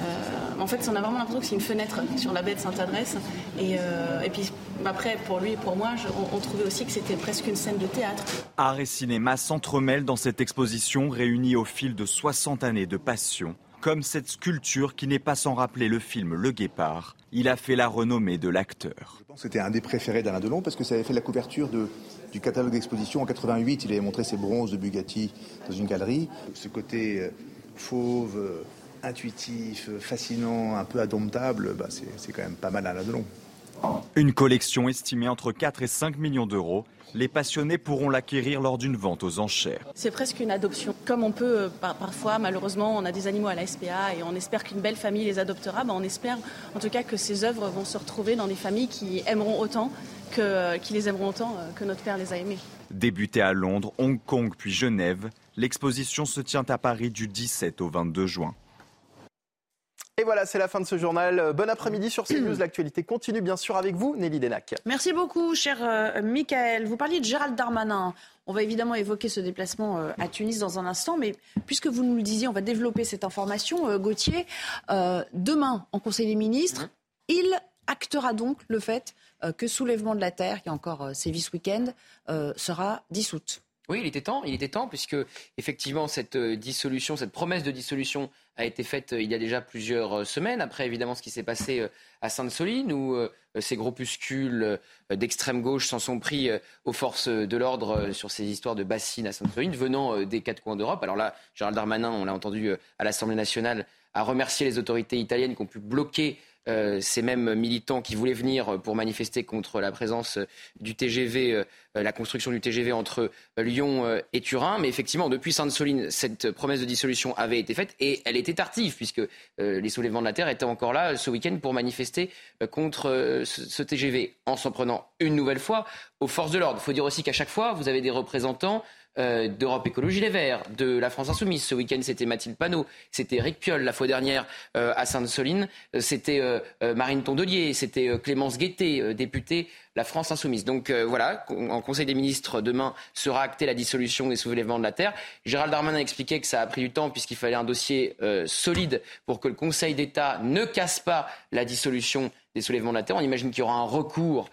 Euh, en fait, on a vraiment l'impression que c'est une fenêtre sur la baie de Sainte-Adresse. Et, euh, et, puis après, pour lui et pour moi, je, on, on, trouvait aussi que c'était presque une scène de théâtre. Art et cinéma s'entremêlent dans cette exposition réunie au fil de 60 années de passion. Comme cette sculpture qui n'est pas sans rappeler le film Le Guépard. Il a fait la renommée de l'acteur. Je pense que c'était un des préférés d'Alain Delon parce que ça avait fait la couverture de, du catalogue d'exposition en 88. Il avait montré ses bronzes de Bugatti dans une galerie. Ce côté fauve, intuitif, fascinant, un peu indomptable, bah c'est quand même pas mal à la Delon. Une collection estimée entre 4 et 5 millions d'euros. Les passionnés pourront l'acquérir lors d'une vente aux enchères. C'est presque une adoption. Comme on peut, euh, par, parfois, malheureusement, on a des animaux à la SPA et on espère qu'une belle famille les adoptera. Bah, on espère en tout cas que ces œuvres vont se retrouver dans des familles qui aimeront autant, que, qui les aimeront autant que notre père les a aimés. Débutée à Londres, Hong Kong puis Genève, l'exposition se tient à Paris du 17 au 22 juin. Et voilà, c'est la fin de ce journal. Bon après-midi sur CNews. L'actualité continue bien sûr avec vous, Nelly Denac. Merci beaucoup, cher euh, Michael. Vous parliez de Gérald Darmanin. On va évidemment évoquer ce déplacement euh, à Tunis dans un instant, mais puisque vous nous le disiez, on va développer cette information. Euh, Gauthier, demain, en Conseil des ministres, il actera donc le fait que Soulèvement de la Terre, qui a encore sévi ce week-end, sera dissoute. Oui, il était temps, il était temps, puisque effectivement cette dissolution, cette promesse de dissolution a été faite il y a déjà plusieurs semaines, après évidemment ce qui s'est passé à Sainte-Soline, où ces groupuscules d'extrême gauche s'en sont pris aux forces de l'ordre sur ces histoires de bassines à Sainte-Soline, venant des quatre coins d'Europe. Alors là, Gérald Darmanin, on l'a entendu à l'Assemblée nationale, a remercié les autorités italiennes qui ont pu bloquer euh, ces mêmes militants qui voulaient venir pour manifester contre la présence du TGV, euh, la construction du TGV entre Lyon euh, et Turin. Mais effectivement, depuis Sainte-Soline, cette promesse de dissolution avait été faite et elle était tardive puisque les soulèvements de la Terre étaient encore là ce week-end pour manifester contre ce TGV en s'en prenant une nouvelle fois aux forces de l'ordre. Il faut dire aussi qu'à chaque fois, vous avez des représentants euh, d'Europe Écologie Les Verts, de la France Insoumise. Ce week-end, c'était Mathilde Panot, c'était Eric Piolle la fois dernière euh, à Sainte-Soline, c'était euh, Marine Tondelier, c'était Clémence Guettet, députée la France Insoumise. Donc voilà, en Conseil des ministres, demain sera actée la dissolution des soulèvements de la Terre. Gérald Darmanin a expliqué que ça a pris du temps puisqu'il fallait un dossier solide pour que le Conseil d'État ne casse pas la dissolution des soulèvements de la Terre. On imagine qu'il y aura un recours,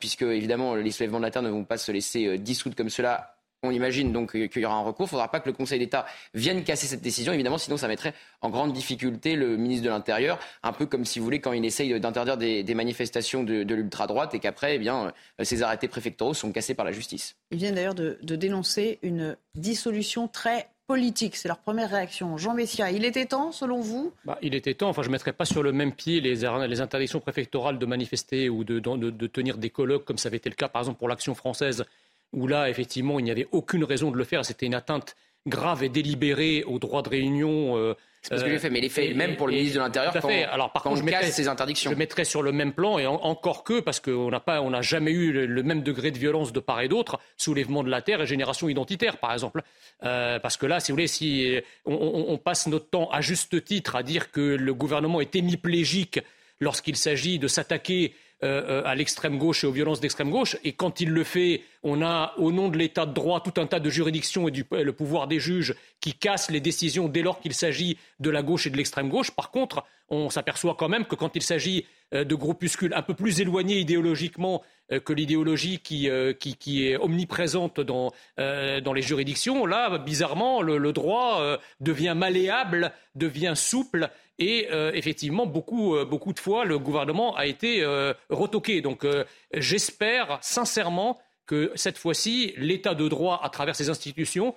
puisque évidemment les soulèvements de la Terre ne vont pas se laisser dissoudre comme cela on imagine donc qu'il y aura un recours. Il ne faudra pas que le Conseil d'État vienne casser cette décision, évidemment, sinon ça mettrait en grande difficulté le ministre de l'Intérieur, un peu comme si vous voulez quand il essaye d'interdire des, manifestations de, l'ultra-droite et qu'après, eh bien, euh, ces arrêtés préfectoraux sont cassés par la justice. Ils viennent d'ailleurs de, dénoncer une dissolution très politique. C'est leur première réaction. Jean Messia, il était temps, selon vous? Bah, Il était temps. Enfin, je ne mettrais pas sur le même pied les, les interdictions préfectorales de manifester ou de, de, tenir des colloques, comme ça avait été le cas, par exemple, pour l'Action française où là, effectivement, il n'y avait aucune raison de le faire. C'était une atteinte grave et délibérée au droit de réunion. Euh, c'est parce que j'ai fait, mais l'effet est le même pour le ministre de l'Intérieur quand, Alors, par contre, je mettrais, ces interdictions. Je mettrais sur le même plan, et encore que, parce qu'on n'a pas, on n'a jamais eu le, même degré de violence de part et d'autre, soulèvement de la terre et génération identitaire, par exemple. Euh, parce que là, si vous voulez, si on, on, passe notre temps à juste titre à dire que le gouvernement est hémiplégique lorsqu'il s'agit de s'attaquer euh, euh, à l'extrême gauche et aux violences d'extrême gauche. Et quand il le fait, on a, au nom de l'état de droit, tout un tas de juridictions et du le pouvoir des juges qui cassent les décisions dès lors qu'il s'agit de la gauche et de l'extrême gauche. Par contre, on s'aperçoit quand même que quand il s'agit euh, de groupuscules un peu plus éloignés idéologiquement que l'idéologie qui, qui, est omniprésente dans, dans les juridictions, là, bizarrement, le, le droit devient malléable, devient souple et euh, effectivement, beaucoup, euh, beaucoup de fois, le gouvernement a été euh, retoqué. Donc j'espère sincèrement que cette fois-ci, l'état de droit, à travers ses institutions,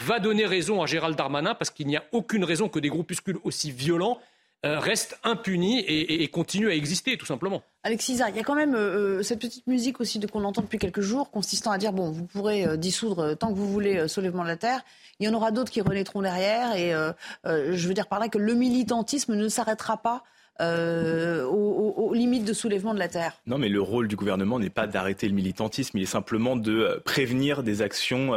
va donner raison à Gérald Darmanin, parce qu'il n'y a aucune raison que des groupuscules aussi violents euh, reste impuni et, continue à exister, tout simplement. Alexis il y a quand même euh, euh, cette petite musique aussi qu'on entend depuis quelques jours, consistant à dire bon, vous pourrez dissoudre tant que vous voulez soulèvement de la terre. Il y en aura d'autres qui renaîtront derrière, et je veux dire par là que le militantisme ne s'arrêtera pas. aux, limites de soulèvement de la terre. Non, mais le rôle du gouvernement n'est pas d'arrêter le militantisme, il est simplement de prévenir des actions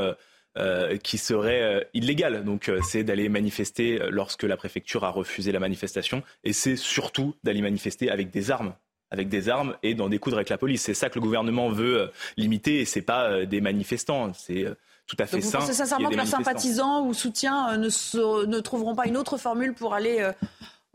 euh, qui serait euh, illégale. Donc c'est d'aller manifester lorsque la préfecture a refusé la manifestation et c'est surtout d'aller manifester avec des armes avec des armes et d'en découdre avec la police. C'est ça que le gouvernement veut limiter et c'est pas des manifestants. C'est tout à fait Donc vous sain. pensez sincèrement que leurs sympathisants ou soutiens ne, ne, trouveront pas une autre formule pour aller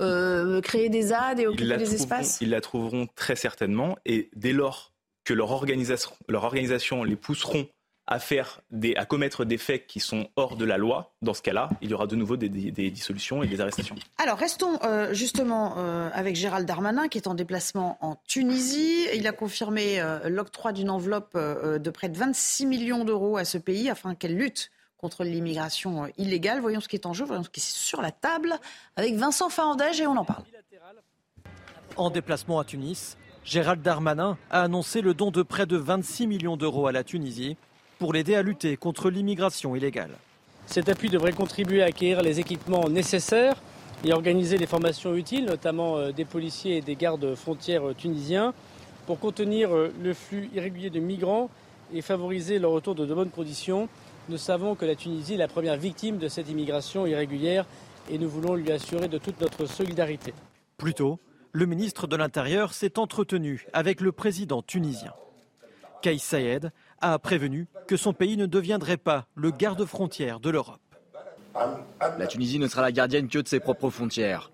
euh, créer des ZAD et occuper des espaces? Ils la trouveront très certainement. Et dès lors que leur organisation, leur organisation les pousseront à faire des, à commettre des faits qui sont hors de la loi, dans ce cas-là, il y aura de nouveau des, dissolutions et des arrestations. Alors restons euh, justement euh, avec Gérald Darmanin qui est en déplacement en Tunisie. Il a confirmé l'octroi d'une enveloppe de près de 26 millions d'euros à ce pays afin qu'elle lutte contre l'immigration euh, illégale. Voyons ce qui est en jeu, voyons ce qui est sur la table avec Vincent Fahandège et on en parle. En déplacement à Tunis, Gérald Darmanin a annoncé le don de près de 26 millions d'euros à la Tunisie pour l'aider à lutter contre l'immigration illégale. Cet appui devrait contribuer à acquérir les équipements nécessaires et organiser les formations utiles, notamment euh, des policiers et des gardes frontières euh, tunisiens, pour contenir le flux irrégulier de migrants et favoriser leur retour de bonnes conditions nous savons que la Tunisie est la première victime de cette immigration irrégulière et nous voulons lui assurer de toute notre solidarité. Plus tôt, le ministre de l'Intérieur s'est entretenu avec le président tunisien. Kais Saïed a prévenu que son pays ne deviendrait pas le garde-frontière de l'Europe. La Tunisie ne sera la gardienne que de ses propres frontières.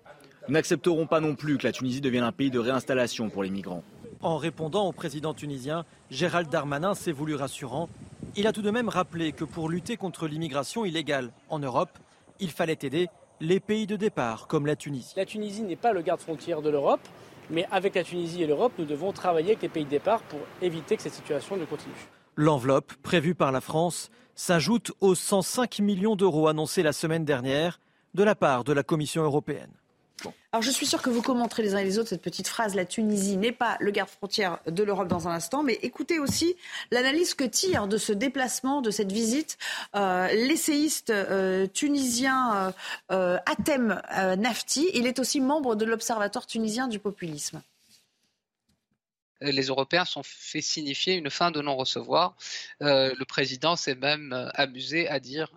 Nous n'accepterons pas non plus que la Tunisie devienne un pays de réinstallation pour les migrants. En répondant au président tunisien, Gérald Darmanin s'est voulu rassurant il a tout de même rappelé que pour lutter contre l'immigration illégale en Europe, il fallait aider les pays de départ comme la Tunisie. La Tunisie n'est pas le garde-frontière de l'Europe, mais avec la Tunisie et l'Europe, nous devons travailler avec les pays de départ pour éviter que cette situation ne continue. L'enveloppe prévue par la France s'ajoute aux 105 millions d'euros annoncés la semaine dernière de la part de la Commission européenne. Alors je suis sûr que vous commenterez les uns et les autres cette petite phrase la Tunisie n'est pas le garde-frontière de l'Europe dans un instant, mais écoutez aussi l'analyse que tire de ce déplacement, de cette visite, euh, l'essayiste euh, tunisien euh, Atem Nafti. Il est aussi membre de l'Observatoire tunisien du populisme. Euh, les Européens sont fait signifier une fin de non-recevoir. Euh, le président s'est même euh, amusé à dire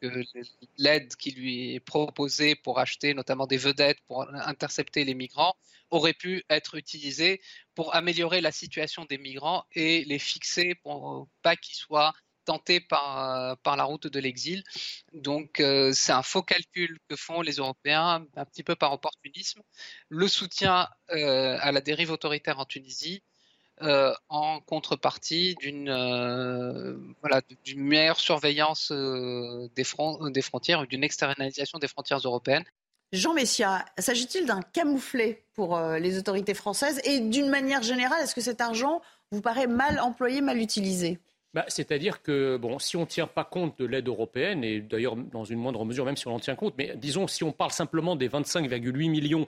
que l'aide qui lui est proposée pour acheter notamment des vedettes pour intercepter les migrants aurait pu être utilisée pour améliorer la situation des migrants et les fixer pour pas qu'ils soient tenté par, par la route de l'exil. Donc euh, c'est un faux calcul que font les Européens, un petit peu par opportunisme. Le soutien euh, à la dérive autoritaire en Tunisie euh, en contrepartie d'une meilleure surveillance des, des frontières d'une externalisation des frontières européennes. Jean Messia, s'agit-il d'un camouflet pour les autorités françaises? Et d'une manière générale, est-ce que cet argent vous paraît mal employé, mal utilisé? Bah, c'est-à-dire que bon, si on ne tient pas compte de l'aide européenne, et d'ailleurs dans une moindre mesure même si on en tient compte, mais disons si on parle simplement des 25,8 millions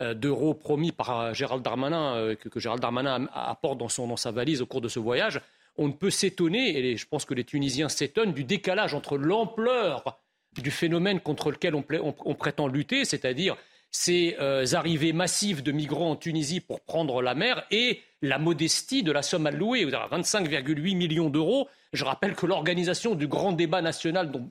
euh, d'euros promis par euh, Gérald Darmanin, euh, que, Gérald Darmanin apporte dans, son, dans sa valise au cours de ce voyage, on ne peut s'étonner, et je pense que les Tunisiens s'étonnent, du décalage entre l'ampleur du phénomène contre lequel on, on prétend lutter, c'est-à-dire ces arrivées massives de migrants en Tunisie pour prendre la mer, et la modestie de la somme allouée, 25,8 millions d'euros. Je rappelle que l'organisation du grand débat national, dont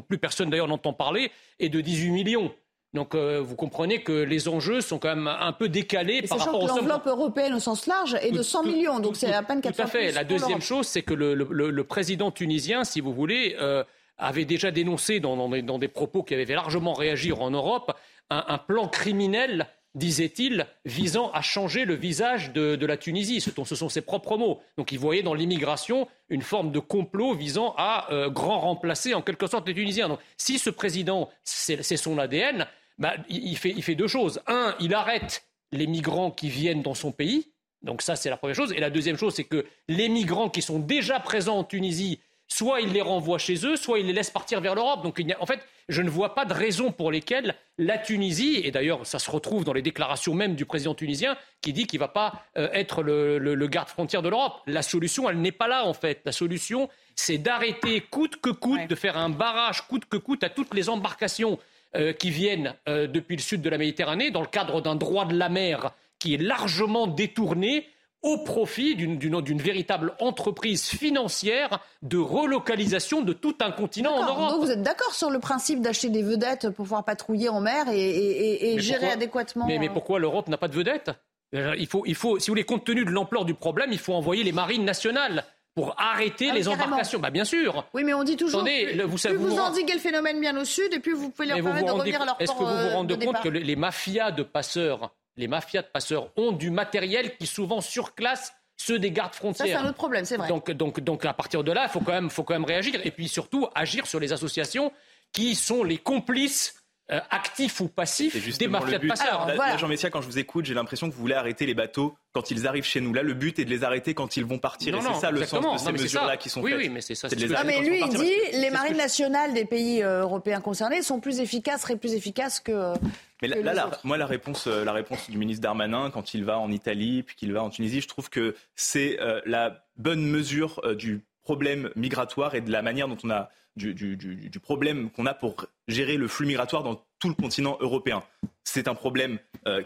plus, personne d'ailleurs n'entend parler, est de 18 millions. Donc euh, vous comprenez que les enjeux sont quand même un peu décalés par rapport aux L'enveloppe européenne au sens large est de 100 millions, donc c'est à peine 4 Tout à fait. La deuxième chose, c'est que le, président tunisien, si vous voulez, euh, avait déjà dénoncé dans, des, propos qui avaient fait largement réagir en Europe un plan criminel disait-il, visant à changer le visage de, la Tunisie. Ce, sont ses propres mots. Donc il voyait dans l'immigration une forme de complot visant à euh, grand remplacer en quelque sorte les Tunisiens. Donc si ce président, c'est son ADN, bah, il, fait, il fait deux choses. Un, il arrête les migrants qui viennent dans son pays. Donc ça, c'est la première chose. Et la deuxième chose, c'est que les migrants qui sont déjà présents en Tunisie soit il les renvoie chez eux, soit il les laisse partir vers l'Europe. Donc en fait, je ne vois pas de raison pour lesquelles la Tunisie, et d'ailleurs ça se retrouve dans les déclarations même du président tunisien, qui dit qu'il ne va pas euh, être le, garde-frontière de l'Europe. La solution, elle n'est pas là en fait. La solution, c'est d'arrêter coûte que coûte, de faire un barrage coûte que coûte à toutes les embarcations euh, qui viennent euh, depuis le sud de la Méditerranée, dans le cadre d'un droit de la mer qui est largement détourné au profit d'une véritable entreprise financière de relocalisation de tout un continent en Europe. Donc vous êtes d'accord sur le principe d'acheter des vedettes pour pouvoir patrouiller en mer et, gérer adéquatement mais, mais euh, pourquoi l'Europe n'a pas de vedettes? Il faut, il faut, si vous voulez, compte tenu de l'ampleur du problème, il faut envoyer les marines nationales pour arrêter ah les embarcations. Bah, bien sûr. Oui, mais on dit toujours Attendez, plus, vous, plus vous, vous endiguez le phénomène bien au sud, et puis vous pouvez leur permettre de revenir à leur Est-ce que vous vous euh, rendez compte que les mafias de passeurs les mafias de passeurs ont du matériel qui souvent surclasse ceux des gardes frontières. Ça, c'est un autre problème, c'est vrai. Donc, donc, donc, à partir de là, il faut quand, même, faut quand même réagir. Et puis surtout, agir sur les associations qui sont les complices euh, actifs ou passifs des mafias de passeurs. Jean Messia, quand je vous écoute, j'ai l'impression que vous voulez arrêter les bateaux quand ils arrivent chez nous. Là, le but est de les arrêter quand ils vont partir. et c'est ça le sens de ces mesures-là qui sont oui, faites. Oui, mais c'est ça. Ah, mais lui, il dit les marines nationales des pays euh, européens concernés sont plus efficaces, seraient plus efficaces que. Mais là, moi, la réponse, euh, la réponse du ministre Darmanin, quand il va en Italie, puis qu'il va en Tunisie, je trouve que c'est euh, la bonne mesure du problème migratoire et de la manière dont on a du, du problème qu'on a pour gérer le flux migratoire dans tout le continent européen. C'est un problème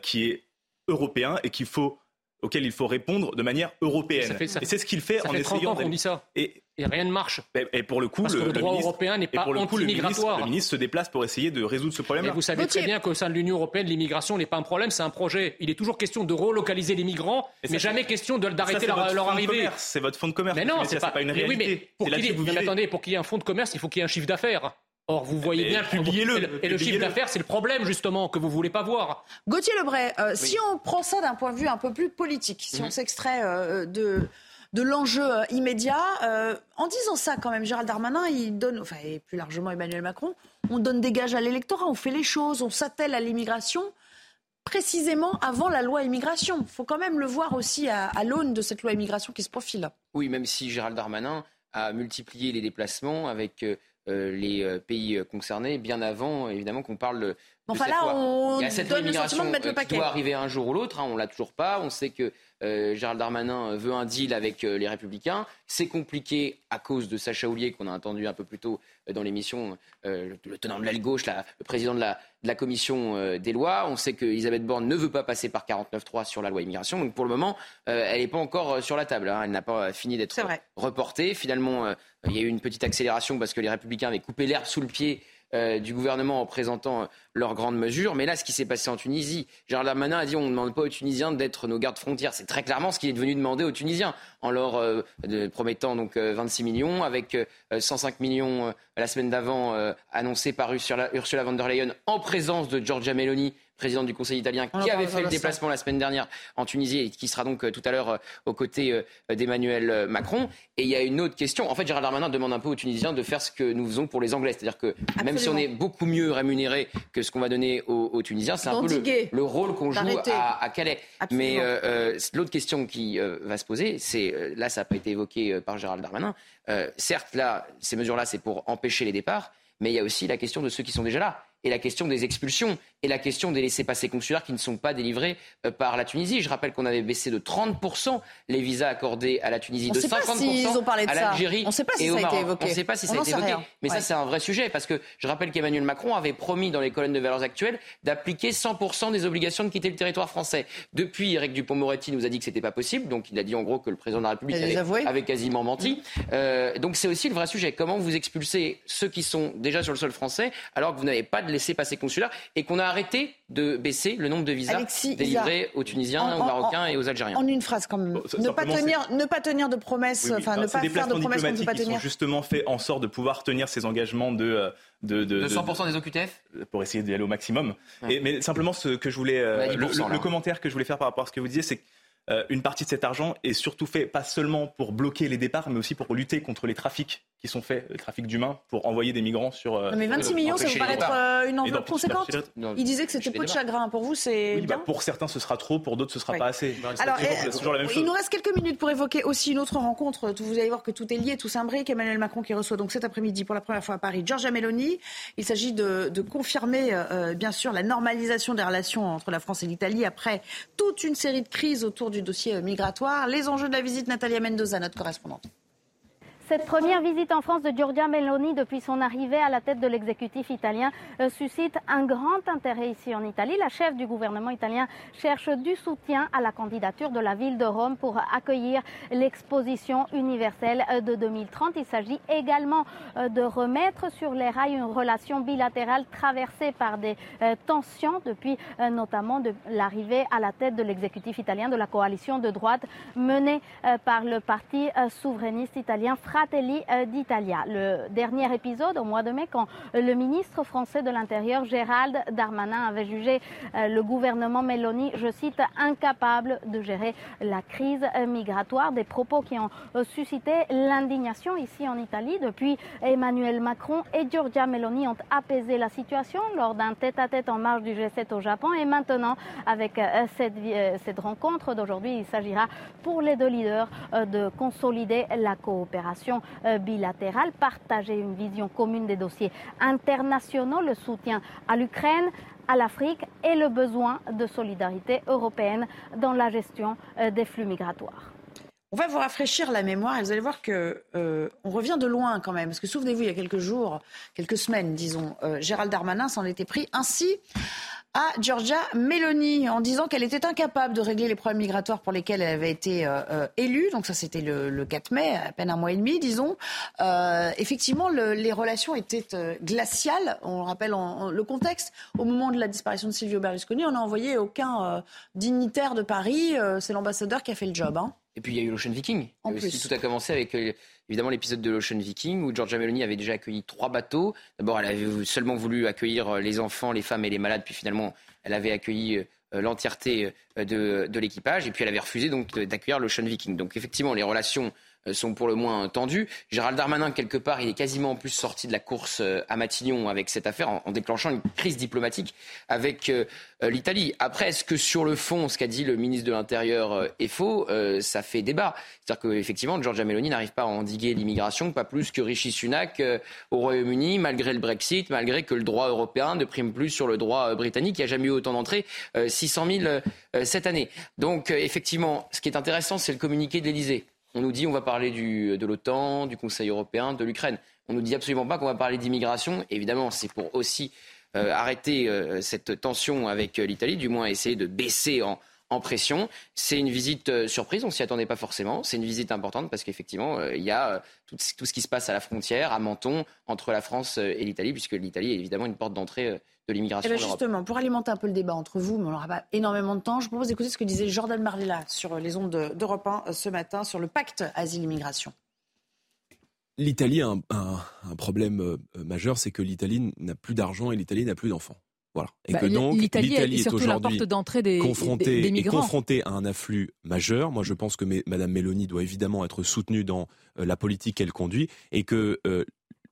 qui est européen et qu'il faut auquel il faut répondre de manière européenne. et c'est ce qu'il fait ça en fait essayant. qu'on dit ça. Et, rien ne marche. Et, pour le coup, Parce le, que le droit ministre, européen n'est pas anti-migratoire. Le, ministre se déplace pour essayer de résoudre ce problème. Mais vous savez très bien qu'au sein de l'Union européenne, l'immigration n'est pas un problème, c'est un projet. Il est toujours question de relocaliser les migrants, mais jamais question d'arrêter leur, leur arrivée. C'est votre fonds de commerce. Mais non, c'est pas, pas, une réalité. Oui, mais pour qu'il attendez, pour qu'il y ait un fonds de commerce, il faut qu'il y ait un chiffre d'affaires. Or, vous voyez bien publiez-le. Et le chiffre d'affaires, c'est le problème, justement, que vous voulez pas voir. Gauthier Lebray, euh, si on prend ça d'un point de vue un peu plus politique, si on mhm. s'extrait euh, de, de l'enjeu euh, immédiat, en disant ça, quand même, Gérald Darmanin, il donne, enfin, et plus largement Emmanuel Macron, on donne des gages à l'électorat, on fait les choses, on s'attelle à l'immigration précisément avant la loi immigration. Il faut quand même le voir aussi à, l'aune de cette loi immigration qui se profile. Oui, même si Gérald Darmanin a multiplié les déplacements avec euh, les euh, pays euh, concernés, bien avant, évidemment, qu'on parle. Enfin là, on Il y a cette donne le sentiment de mettre le paquet. Qui doit arriver un jour ou l'autre, hein, on l'a toujours pas. On sait que Gérald Darmanin veut un deal avec les Républicains. C'est compliqué à cause de Sacha Houlier, qu'on a entendu un peu plus tôt dans l'émission, le, tenant de l'aile gauche, le président de la, de la commission des lois. On sait qu'Elisabeth Borne ne veut pas passer par 49.3 sur la loi immigration. Donc pour le moment, elle n'est pas encore sur la table. Hein. Elle n'a pas fini d'être reportée. Finalement, il y a eu une petite accélération parce que les Républicains avaient coupé l'herbe sous le pied euh, du gouvernement en présentant euh, leurs grandes mesures. Mais là, ce qui s'est passé en Tunisie, Gérald Darmanin a dit on ne demande pas aux Tunisiens d'être nos gardes frontières. C'est très clairement ce qu'il est devenu demander aux Tunisiens en leur euh, promettant donc 26 millions, avec 105 millions la semaine d'avant annoncés par Ursula, von der Leyen en présence de Giorgia Meloni président du Conseil italien, qui avait fait le déplacement la semaine dernière en Tunisie et qui sera donc euh, tout à l'heure euh, aux côtés euh, d'Emmanuel Macron. Et il y a une autre question. En fait, Gérald Darmanin demande un peu aux Tunisiens de faire ce que nous faisons pour les Anglais. C'est-à-dire que même si on est beaucoup mieux rémunéré que ce qu'on va donner aux, Tunisiens, c'est un peu le, rôle qu'on joue à, Calais. Mais l'autre question qui va se poser, c'est, là ça n'a pas été évoqué par Gérald Darmanin, certes là, ces mesures-là, c'est pour empêcher les départs, mais il y a aussi la question de ceux qui sont déjà là et la question des expulsions et la question des laissés-passer consulaires qui ne sont pas délivrés euh, par la Tunisie. Je rappelle qu'on avait baissé de 30% les visas accordés à la Tunisie, de 50% à l'Algérie et au Maroc. On ne sait pas si ça a été évoqué. Mais ça, c'est un vrai sujet parce que je rappelle qu'Emmanuel Macron avait promis dans les colonnes de valeurs actuelles d'appliquer 100% des obligations de quitter le territoire français. Depuis, Eric Dupont-Moretti nous a dit que c'était pas possible. Donc, il a dit en gros que le président de la République avait, quasiment menti. Euh, donc, c'est aussi le vrai sujet. Comment vous expulsez ceux qui sont déjà sur le sol français alors que vous n'avez pas de laisser passer consulaire et qu'on a arrêté de baisser le nombre de visas délivrés aux Tunisiens, aux Marocains et aux Algériens. En une phrase quand même. ne, pas tenir, ne pas tenir de promesses, enfin ne pas faire de promesses qu'on ne peut pas tenir. sont justement fait en sorte de pouvoir tenir ces engagements de... Euh, de, de, 100% des OQTF Pour essayer d'y aller au maximum. Et, mais simplement, ce que je voulais, euh, le, commentaire que je voulais faire par rapport à ce que vous disiez, c'est que euh, une partie de cet argent est surtout fait pas seulement pour bloquer les départs, mais aussi pour lutter contre les trafics qui sont faits, le trafic d'humains, pour envoyer des migrants sur. Euh, mais 26 millions, ça vous paraît être euh, une enveloppe conséquente Il disait que c'était peu de chagrin. Pour vous, c'est. Oui, bah, pour certains, ce sera trop, pour d'autres, ce sera pas assez. Alors, il nous reste quelques minutes pour évoquer aussi une autre rencontre. Vous allez voir que tout est lié, tout s'imbrique. Emmanuel Macron qui reçoit donc cet après-midi pour la première fois à Paris Giorgia Meloni. Il s'agit de, confirmer, bien sûr, la normalisation des relations entre la France et l'Italie après toute une série de crises autour du dossier migratoire. Les enjeux de la visite, Natalia Mendoza, notre correspondante. Cette première visite en France de Giorgia Meloni depuis son arrivée à la tête de l'exécutif italien euh, suscite un grand intérêt ici en Italie. La chef du gouvernement italien cherche du soutien à la candidature de la ville de Rome pour accueillir l'exposition universelle euh, de 2030. Il s'agit également euh, de remettre sur les rails une relation bilatérale traversée par des tensions depuis notamment de l'arrivée à la tête de l'exécutif italien de la coalition de droite menée par le parti souverainiste italien Fratelli euh, d'Italia. Le dernier épisode au mois de mai, quand le ministre français de l'Intérieur, Gérald Darmanin, avait jugé euh, le gouvernement Meloni, je cite, incapable de gérer la crise migratoire. Des propos qui ont euh, suscité l'indignation ici en Italie. Depuis, Emmanuel Macron et Giorgia Meloni ont apaisé la situation lors d'un tête-à-tête en marge du G7 au Japon. Et maintenant, avec cette, cette rencontre d'aujourd'hui, il s'agira pour les deux leaders de consolider la coopération euh, bilatérale, partager une vision commune des dossiers internationaux, le soutien à l'Ukraine, à l'Afrique et le besoin de solidarité européenne dans la gestion euh, des flux migratoires. On va vous rafraîchir la mémoire et vous allez voir que euh, on revient de loin quand même. Parce que souvenez-vous, il y a quelques jours, quelques semaines, disons, Gérald Darmanin s'en était pris ainsi à Georgia Meloni en disant qu'elle était incapable de régler les problèmes migratoires pour lesquels elle avait été euh, euh, élue. Donc ça, c'était le, 4 mai, à peine un mois et demi, disons. Euh, effectivement, les relations étaient glaciales. On rappelle le contexte. Au moment de la disparition de Silvio Berlusconi, on n'a envoyé aucun dignitaire de Paris. C'est l'ambassadeur qui a fait le job. Hein. Et puis il y a eu l'Ocean Viking. En plus. tout a commencé avec évidemment l'épisode de l'Ocean Viking où Georgia Meloni avait déjà accueilli trois bateaux. D'abord, elle avait seulement voulu accueillir les enfants, les femmes et les malades, puis finalement, elle avait accueilli euh, l'entièreté euh, de, de l'équipage et puis elle avait refusé donc d'accueillir l'Ocean Viking. Donc effectivement, les relations euh, sont pour le moins tendus. Gérald Darmanin, quelque part, il est quasiment en plus sorti de la course euh, à Matignon avec cette affaire en, déclenchant une crise diplomatique avec euh, l'Italie. Après, est-ce que sur le fond, ce qu'a dit le ministre de l'Intérieur est faux? Ça fait débat. C'est-à-dire qu'effectivement, Giorgia Meloni n'arrive pas à endiguer l'immigration, pas plus que Rishi Sunak au Royaume-Uni, malgré le Brexit, malgré que le droit européen ne prime plus sur le droit britannique. Il n'y a jamais eu autant d'entrées, 600 000 cette année. Donc, effectivement, ce qui est intéressant, c'est le communiqué de. On nous dit on va parler de l'OTAN, du Conseil européen, de l'Ukraine. On nous dit absolument pas qu'on va parler d'immigration. Évidemment, c'est pour aussi euh, arrêter euh, cette tension avec euh, l'Italie, du moins essayer de baisser en, pression. C'est une visite surprise, on s'y attendait pas forcément. C'est une visite importante parce qu'effectivement, il y a tout, ce qui se passe à la frontière, à Menton, entre la France et l'Italie, puisque l'Italie est évidemment une porte d'entrée de l'immigration. Eh ben, justement, pour alimenter un peu le débat entre vous, mais on n'aura pas énormément de temps, je propose d'écouter ce que disait Jordan Marlella sur les ondes d'Europe 1 euh, ce matin sur le pacte asile-immigration. L'Italie a un, problème euh, majeur, c'est que l'Italie n'a plus d'argent et l'Italie n'a plus d'enfants. Voilà. Et bah, que donc l'Italie est, aujourd'hui d'entrée des, confrontée, des, migrants. confrontée à un afflux majeur. Moi, je pense que Mme Meloni doit évidemment être soutenue dans euh, la politique qu'elle conduit et que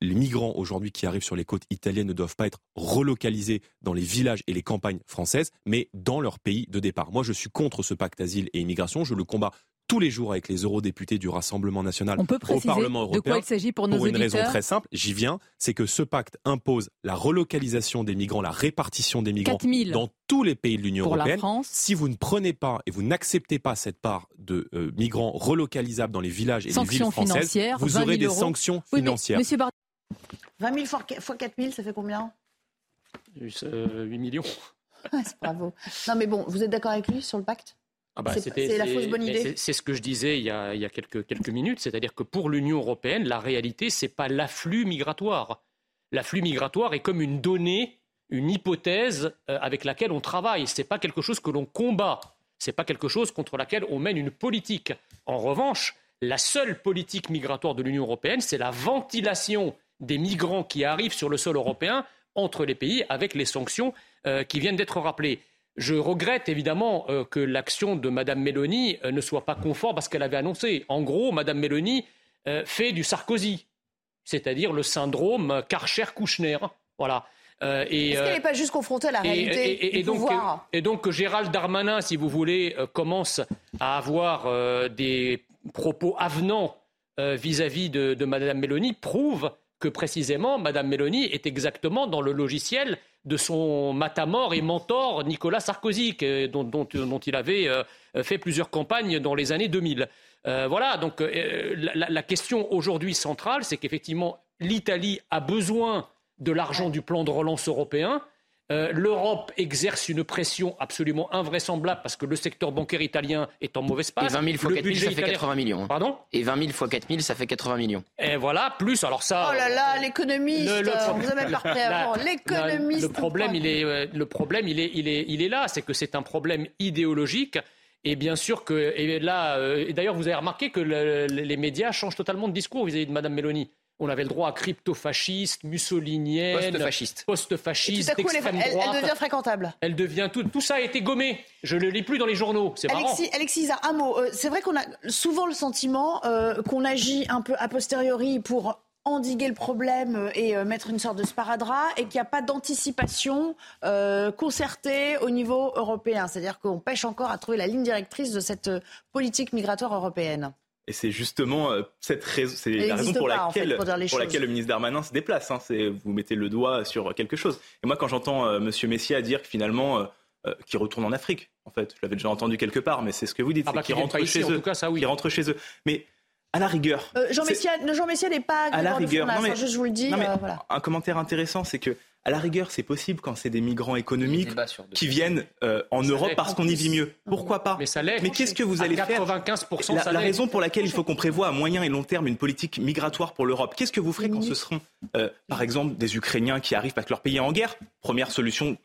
les migrants aujourd'hui qui arrivent sur les côtes italiennes ne doivent pas être relocalisés dans les villages et les campagnes françaises, mais dans leur pays de départ. Moi, je suis contre ce pacte asile et immigration. Je le combats tous les jours avec les eurodéputés du Rassemblement national On peut au Parlement européen. De quoi il s'agit pour nos Pour une raison très simple, j'y viens, c'est que ce pacte impose la relocalisation des migrants, la répartition des migrants dans tous les pays de l'Union européenne. Si vous ne prenez pas et vous n'acceptez pas cette part de euh, migrants relocalisables dans les villages et les villes françaises, vous aurez des sanctions financières. 20 000 fois 4 000, ça fait combien? 8 euh, millions. bravo. Non, mais bon, vous êtes d'accord avec lui sur le pacte? Ah bah, c'est la fausse bonne idée. C'est ce que je disais il y a, il y a quelques, quelques minutes, c'est-à-dire que pour l'Union européenne, la réalité, c'est pas l'afflux migratoire. L'afflux migratoire est comme une donnée, une hypothèse euh, avec laquelle on travaille. C'est pas quelque chose que l'on combat. C'est pas quelque chose contre laquelle on mène une politique. En revanche, la seule politique migratoire de l'Union européenne, c'est la ventilation des migrants qui arrivent sur le sol européen entre les pays avec les sanctions euh, qui viennent d'être rappelées. Je regrette évidemment euh, que l'action de Mme Meloni euh, ne soit pas conforme à ce qu'elle avait annoncé. En gros, Mme Meloni fait du Sarkozy, c'est-à-dire le syndrome Karcher-Kouchner. Voilà. Est-ce qu'elle n'est pas juste confrontée à la réalité et, donc, pouvoir et donc Gérald Darmanin, si vous voulez, commence à avoir des propos avenants vis-à-vis de, de Mme Meloni, prouve que précisément Mme Mélanie est exactement dans le logiciel de son matamor et mentor Nicolas Sarkozy, dont, il avait euh, fait plusieurs campagnes dans les années 2000. Euh, voilà, donc euh, la, question aujourd'hui centrale, c'est qu'effectivement, l'Italie a besoin de l'argent du plan de relance européen. Euh, L'Europe exerce une pression absolument invraisemblable parce que le secteur bancaire italien est en mauvaise passe. Et 20 000 fois 4 000, ça fait 80 millions. Pardon? Et 20 000 fois 4 000, ça fait 80 millions. Et voilà, plus, alors ça... Oh là là, l'économiste Vous avez pas avant, l'économiste Le problème, il est, le problème il, est, il, est, il est là, c'est que c'est un problème idéologique et bien sûr que, et là, euh, et d'ailleurs, vous avez remarqué que les médias changent totalement de discours vis-à-vis de Mme Mélanie. On avait le droit à crypto-fasciste, mussolinienne, post-fasciste, post-fasciste, elle, droite. Elle devient fréquentable. Elle devient tout. Tout ça a été gommé. Je ne le lis plus dans les journaux. C'est marrant. Alexis, un mot. Euh, c'est vrai qu'on a souvent le sentiment euh, qu'on agit un peu a posteriori pour endiguer le problème euh, et euh, mettre une sorte de sparadrap et qu'il n'y a pas d'anticipation euh, concertée au niveau européen. C'est-à-dire qu'on pêche encore à trouver la ligne directrice de cette politique migratoire européenne. Et c'est justement cette raison, c'est la raison pour laquelle, pour, laquelle le ministre Darmanin se déplace. Hein. c'est vous mettez le doigt sur quelque chose. Et moi, quand j'entends M. Messia dire que finalement, qu'il retourne en Afrique, en fait, je l'avais déjà entendu quelque part, mais c'est ce que vous dites, ah bah, qu'il rentre chez eux, cas, ça, oui. Qui rentre chez eux. Mais à la rigueur. Euh, Jean, Messia, n'est pas à la rigueur. non, mais, je vous le dis. Euh, un commentaire intéressant, c'est que à la rigueur, c'est possible quand c'est des migrants économiques qui viennent euh, en Europe parce qu'on y vit mieux. Pourquoi pas Mais ça l'est. Mais qu'est-ce que vous allez faire la, la raison pour laquelle il faut qu'on prévoit à moyen et long terme une politique migratoire pour l'Europe. Qu'est-ce que vous ferez quand ce seront, par exemple, des Ukrainiens qui arrivent parce que leur pays est en guerre? Première solution,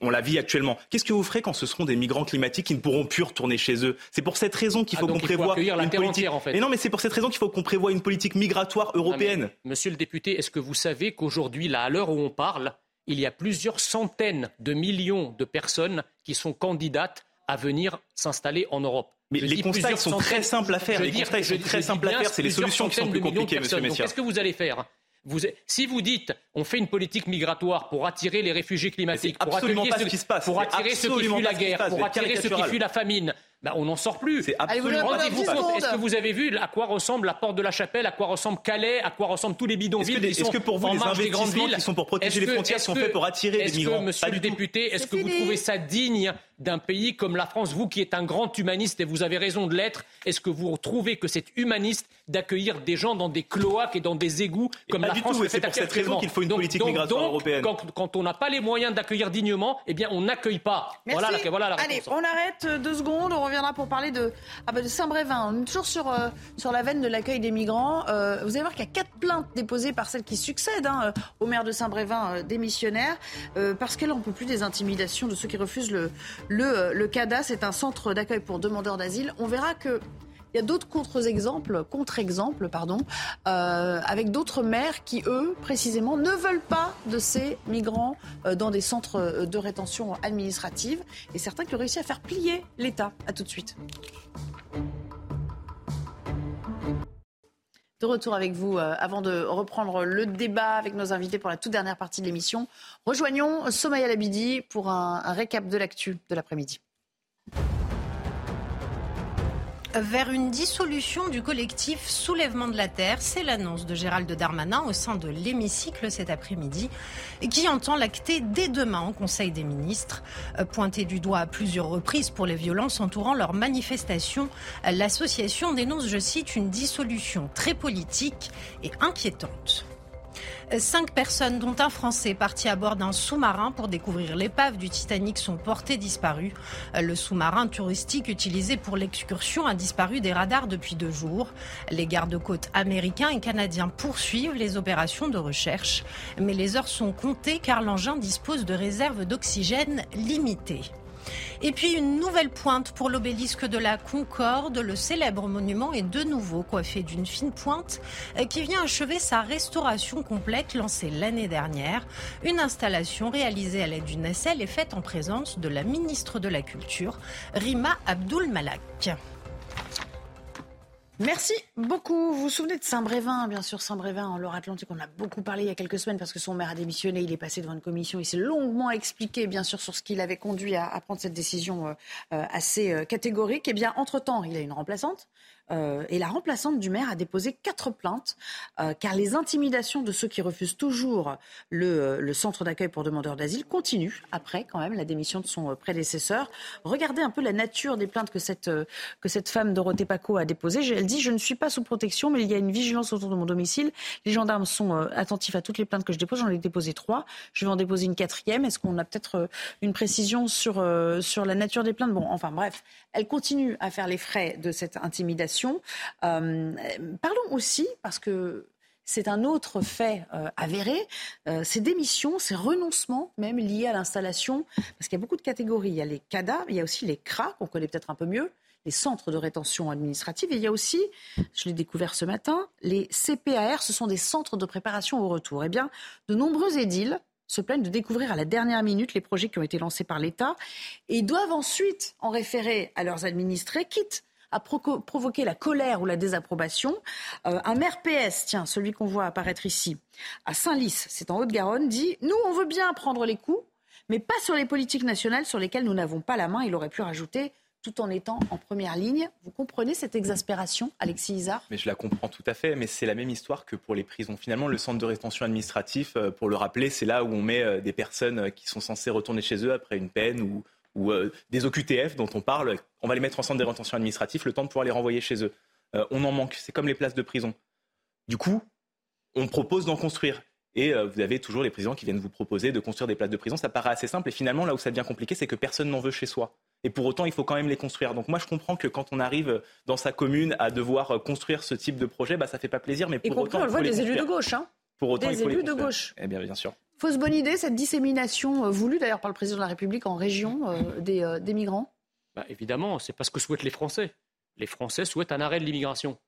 on, la vit actuellement. Qu'est-ce que vous ferez quand ce seront des migrants climatiques qui ne pourront plus retourner chez eux? C'est pour cette raison qu'il ah, faut qu'on prévoie une politique. en fait. Mais non, mais c'est pour cette raison qu'il faut qu'on prévoie une politique migratoire européenne. monsieur le député, est-ce que vous savez qu'aujourd'hui, là, à l'heure où on parle, il y a plusieurs centaines de millions de personnes qui sont candidates à venir s'installer en Europe? Mais les constats sont très simples à faire. Les constats sont très simples à faire. C'est les solutions qui sont plus compliquées, monsieur Messias. Qu'est-ce que vous allez faire? Si vous dites on fait une politique migratoire pour attirer les réfugiés climatiques, pour attirer, ceux, qui se passe. pour attirer ceux qui fuient la guerre, pour attirer ceux qui fuient la famine, ben, on n'en sort plus. Rendez-vous compte. Est-ce que vous avez vu à quoi ressemble la porte de la Chapelle, à quoi ressemble Calais, à quoi ressemblent tous les bidonvilles Est-ce que, pour vous, les investissements qui sont pour protéger les frontières sont faits pour attirer les migrants? Que, Monsieur le député, est-ce que vous trouvez ça digne d'un pays comme la France, vous qui êtes un grand humaniste et vous avez raison de l'être, est-ce que vous trouvez que c'est humaniste d'accueillir des gens dans des cloaques et dans des égouts comme la France C'est pour cette raison qu'il faut une politique migratoire européenne. Quand, on n'a pas les moyens d'accueillir dignement, eh bien on n'accueille pas. Voilà la, voilà la Allez, on arrête deux secondes, on reviendra pour parler de, ah bah, de Saint-Brévin. On est toujours sur, euh, sur la veine de l'accueil des migrants. Euh, vous allez voir qu'il y a quatre plaintes déposées par celles qui succèdent hein, au maire de Saint-Brévin démissionnaire, euh, parce qu'elle n'en peut plus des intimidations de ceux qui refusent le, le, le CADA. C'est un centre d'accueil pour demandeurs d'asile. On verra que il y a d'autres contre-exemples, contre-exemples, pardon, euh, avec d'autres maires qui, eux, précisément, ne veulent pas de ces migrants euh, dans des centres euh, de rétention administrative, et certains qui ont réussi à faire plier l'État. À tout de suite. De retour avec vous avant de reprendre le débat avec nos invités pour la toute dernière partie de l'émission. Rejoignons Somaya Labidi pour un récap de l'actu de l'après-midi vers une dissolution du collectif Soulèvement de la Terre. C'est l'annonce de Gérald Darmanin au sein de l'hémicycle cet après-midi, qui entend l'acter dès demain en Conseil des ministres. Euh, pointé du doigt à plusieurs reprises pour les violences entourant leur manifestation, l'association dénonce, je cite, une dissolution très politique et inquiétante. Cinq personnes, dont un Français parti à bord d'un sous-marin pour découvrir l'épave du Titanic, sont portées disparues. Le sous-marin touristique utilisé pour l'excursion a disparu des radars depuis deux jours. Les gardes-côtes américains et canadiens poursuivent les opérations de recherche. Mais les heures sont comptées car l'engin dispose de réserves d'oxygène limitées. Et puis une nouvelle pointe pour l'obélisque de la Concorde. Le célèbre monument est de nouveau coiffé d'une fine pointe euh, qui vient achever sa restauration complète lancée l'année dernière. Une installation réalisée à l'aide d'une nacelle est faite en présence de la ministre de la Culture, Rima Abdul Malak. Merci beaucoup. Vous vous souvenez de Saint-Brévin, bien sûr, Saint-Brévin en Loire-Atlantique. On a beaucoup parlé il y a quelques semaines parce que son maire a démissionné. Il est passé devant une commission. Il s'est longuement expliqué, bien sûr, sur ce qui l'avait conduit à, prendre cette décision euh, euh, assez euh, catégorique. Eh bien, entre-temps, il a une remplaçante. Euh, et la remplaçante du maire a déposé quatre plaintes euh, car les intimidations de ceux qui refusent toujours le, le centre d'accueil pour demandeurs d'asile continuent après quand même la démission de son prédécesseur. Regardez un peu la nature des plaintes que cette, que cette femme Dorothée Paco a déposées. Elle dit je ne suis pas sous protection mais il y a une vigilance autour de mon domicile. Les gendarmes sont attentifs à toutes les plaintes que je dépose. J'en ai déposé trois. Je vais en déposer une quatrième. Est-ce qu'on a peut-être une précision sur, sur la nature des plaintes? Bon, enfin bref, elle continue à faire les frais de cette intimidation. Euh, parlons aussi, parce que c'est un autre fait euh, avéré, euh, ces démissions, ces renoncements même liés à l'installation, parce qu'il y a beaucoup de catégories. Il y a les CADA, il y a aussi les CRA, qu'on connaît peut-être un peu mieux, les centres de rétention administrative, et il y a aussi, je l'ai découvert ce matin, les CPAR, ce sont des centres de préparation au retour. Eh bien, de nombreux édiles se plaignent de découvrir à la dernière minute les projets qui ont été lancés par l'État et doivent ensuite en référer à leurs administrés, quitte à provoquer la colère ou la désapprobation. Euh, un maire PS, tiens, celui qu'on voit apparaître ici, à Saint-Lys, c'est en Haute-Garonne, dit Nous, on veut bien prendre les coups, mais pas sur les politiques nationales sur lesquelles nous n'avons pas la main. Il aurait pu rajouter tout en étant en première ligne. Vous comprenez cette exaspération, Alexis Isard? Mais je la comprends tout à fait, mais c'est la même histoire que pour les prisons. Finalement, le centre de rétention administratif, euh, pour le rappeler, c'est là où on met euh, des personnes qui sont censées retourner chez eux après une peine ou, ou des OQTF dont on parle. On va les mettre en centre de rétention administratif, le temps de pouvoir les renvoyer chez eux. on en manque, c'est comme les places de prison. Du coup, on propose d'en construire. Et vous avez toujours les présidents qui viennent vous proposer de construire des places de prison. Ça paraît assez simple. Et finalement, là où ça devient compliqué, c'est que personne n'en veut chez soi. Et pour autant, il faut quand même les construire. Donc moi, je comprends que quand on arrive dans sa commune à devoir construire ce type de projet, bah, ça fait pas plaisir. Mais pour autant, on le voit des élus de gauche. Hein pour autant, des il faut élus de gauche. Eh bien, bien sûr. Fausse bonne idée, cette dissémination euh, voulue d'ailleurs par le président de la République en région euh, des, euh, des, migrants? Bah, Évidemment, c'est pas ce que souhaitent les Français. Les Français souhaitent un arrêt de l'immigration.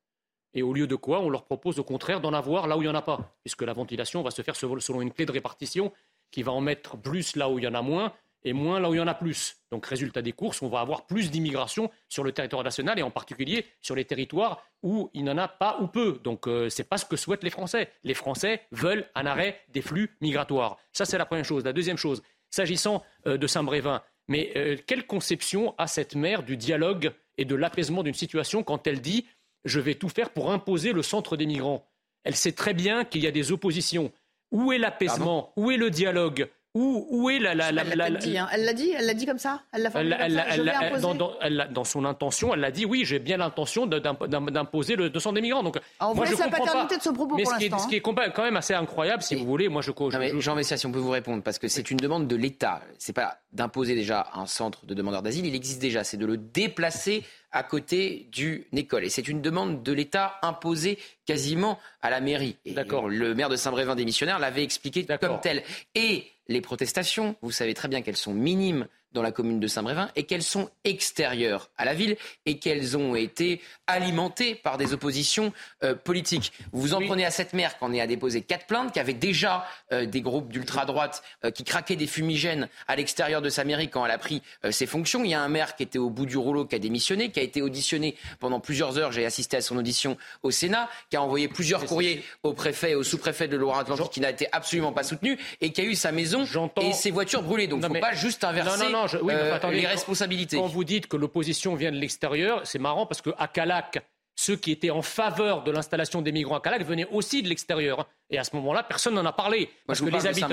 Et au lieu de quoi, on leur propose au contraire d'en avoir là où il n'y en a pas, puisque la ventilation va se faire selon une clé de répartition qui va en mettre plus là où il y en a moins et moins là où il y en a plus. Donc, résultat des courses, on va avoir plus d'immigration sur le territoire national et en particulier sur les territoires où il n'en a pas ou peu. Donc, euh, ce n'est pas ce que souhaitent les Français. Les Français veulent un arrêt des flux migratoires. Ça, c'est la première chose. La deuxième chose, s'agissant euh, de Saint-Brévin, mais euh, quelle conception a cette mère du dialogue et de l'apaisement d'une situation quand elle dit je vais tout faire pour imposer le centre des migrants Elle sait très bien qu'il y a des oppositions. Où est l'apaisement? Où est le dialogue? Où, est la. la, la, elle l'a dit, hein. elle l'a dit, elle l'a dit comme ça Elle l'a formulé comme ça Je dans, dans, son intention, elle l'a dit oui, j'ai bien l'intention d'imposer le 200 des migrants. Donc, Alors, on moi, vous laisse la paternité de ce propos mais pour ce l'instant. Ce qui est quand même assez incroyable, si vous voulez, moi je. Non, mais Jean Messia, si on peut vous répondre, parce que c'est une demande de l'État. C'est pas d'imposer déjà un centre de demandeurs d'asile, il existe déjà. C'est de le déplacer à côté d'une école. Et c'est une demande de l'État imposée quasiment à la mairie. D'accord. Le maire de Saint-Brévin démissionnaire l'avait expliqué comme tel. Et les protestations, vous savez très bien qu'elles sont minimes dans la commune de Saint-Brévin et qu'elles sont extérieures à la ville et qu'elles ont été alimentées par des oppositions euh, politiques. Vous vous en prenez à cette maire qu'on est à déposer quatre plaintes, qui avait déjà euh, des groupes d'ultra-droite euh, qui craquaient des fumigènes à l'extérieur de sa mairie quand elle a pris ses fonctions. Il y a un maire qui était au bout du rouleau, qui a démissionné, qui a été auditionné pendant plusieurs heures. J'ai assisté à son audition au Sénat, qui a envoyé plusieurs courriers au préfet et au sous-préfet de Loire-Atlantique, qui n'a été absolument pas soutenu et qui a eu sa maison et ses voitures brûlées. Donc il ne faut pas juste inverser oui, euh, les responsabilités. Quand vous dites que l'opposition vient de l'extérieur, c'est marrant parce qu'à Calac, ceux qui étaient en faveur de l'installation des migrants à Calac venaient aussi de l'extérieur. Et à ce moment-là, personne n'en a parlé. Parce que les habitants,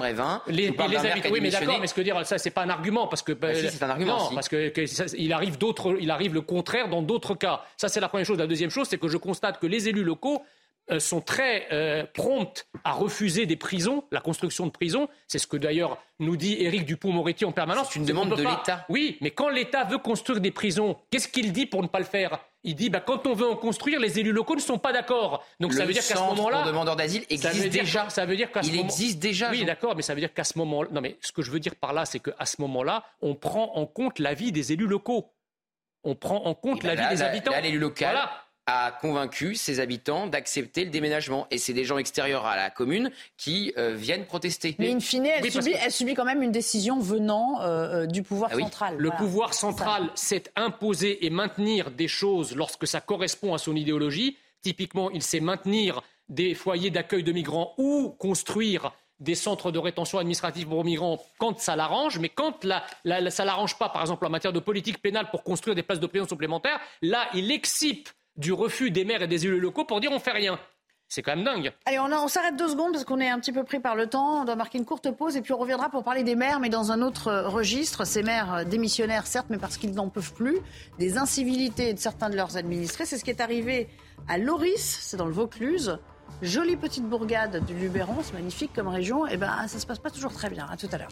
les, les habitants, oui, mais d'accord, mais ce que dire, ça, c'est pas un argument, parce que bah, si, c'est un argument. Non, parce que, il arrive il arrive le contraire dans d'autres cas. Ça, c'est la première chose. La deuxième chose, c'est que je constate que les élus locaux euh, sont très euh, promptes à refuser des prisons, la construction de prisons. C'est ce que d'ailleurs nous dit Éric Dupont-Moretti en permanence. C'est une demande de l'État. Oui, mais quand l'État veut construire des prisons, qu'est-ce qu'il dit pour ne pas le faire? Il dit bah, quand on veut en construire, les élus locaux ne sont pas d'accord. Donc ça veut dire qu'à ce moment-là, demandeur d'asile existe déjà. Ça veut dire qu'à il existe déjà. Oui, d'accord, mais ça veut dire qu'à ce moment, non, mais ce que je veux dire par là, c'est qu'à ce moment-là, on prend en compte l'avis des élus locaux. On prend en compte l'avis des habitants. Là, l'élu local, voilà a convaincu ses habitants d'accepter le déménagement. Et c'est des gens extérieurs à la commune qui euh, viennent protester. Mais in fine, elle, subit, elle, subit, quand même une décision venant euh, euh, du pouvoir ah central. Le pouvoir central s'est imposé et maintenir des choses lorsque ça correspond à son idéologie. Typiquement, il sait maintenir des foyers d'accueil de migrants ou construire des centres de rétention administrative pour migrants quand ça l'arrange, mais quand la, la, ça l'arrange pas, par exemple en matière de politique pénale pour construire des places de prison supplémentaires, là, il excipe du refus des maires et des élus locaux pour dire on fait rien. C'est quand même dingue. Allez, on, s'arrête deux secondes parce qu'on est un petit peu pris par le temps. On doit marquer une courte pause et puis on reviendra pour parler des maires, mais dans un autre euh, registre. Ces maires euh, démissionnaires, certes, mais parce qu'ils n'en peuvent plus. Des incivilités de certains de leurs administrés. C'est ce qui est arrivé à Loris, c'est dans le Vaucluse. Jolie petite bourgade du Luberon, c'est magnifique comme région. Et eh ben, ça se passe pas toujours très bien. À tout à l'heure.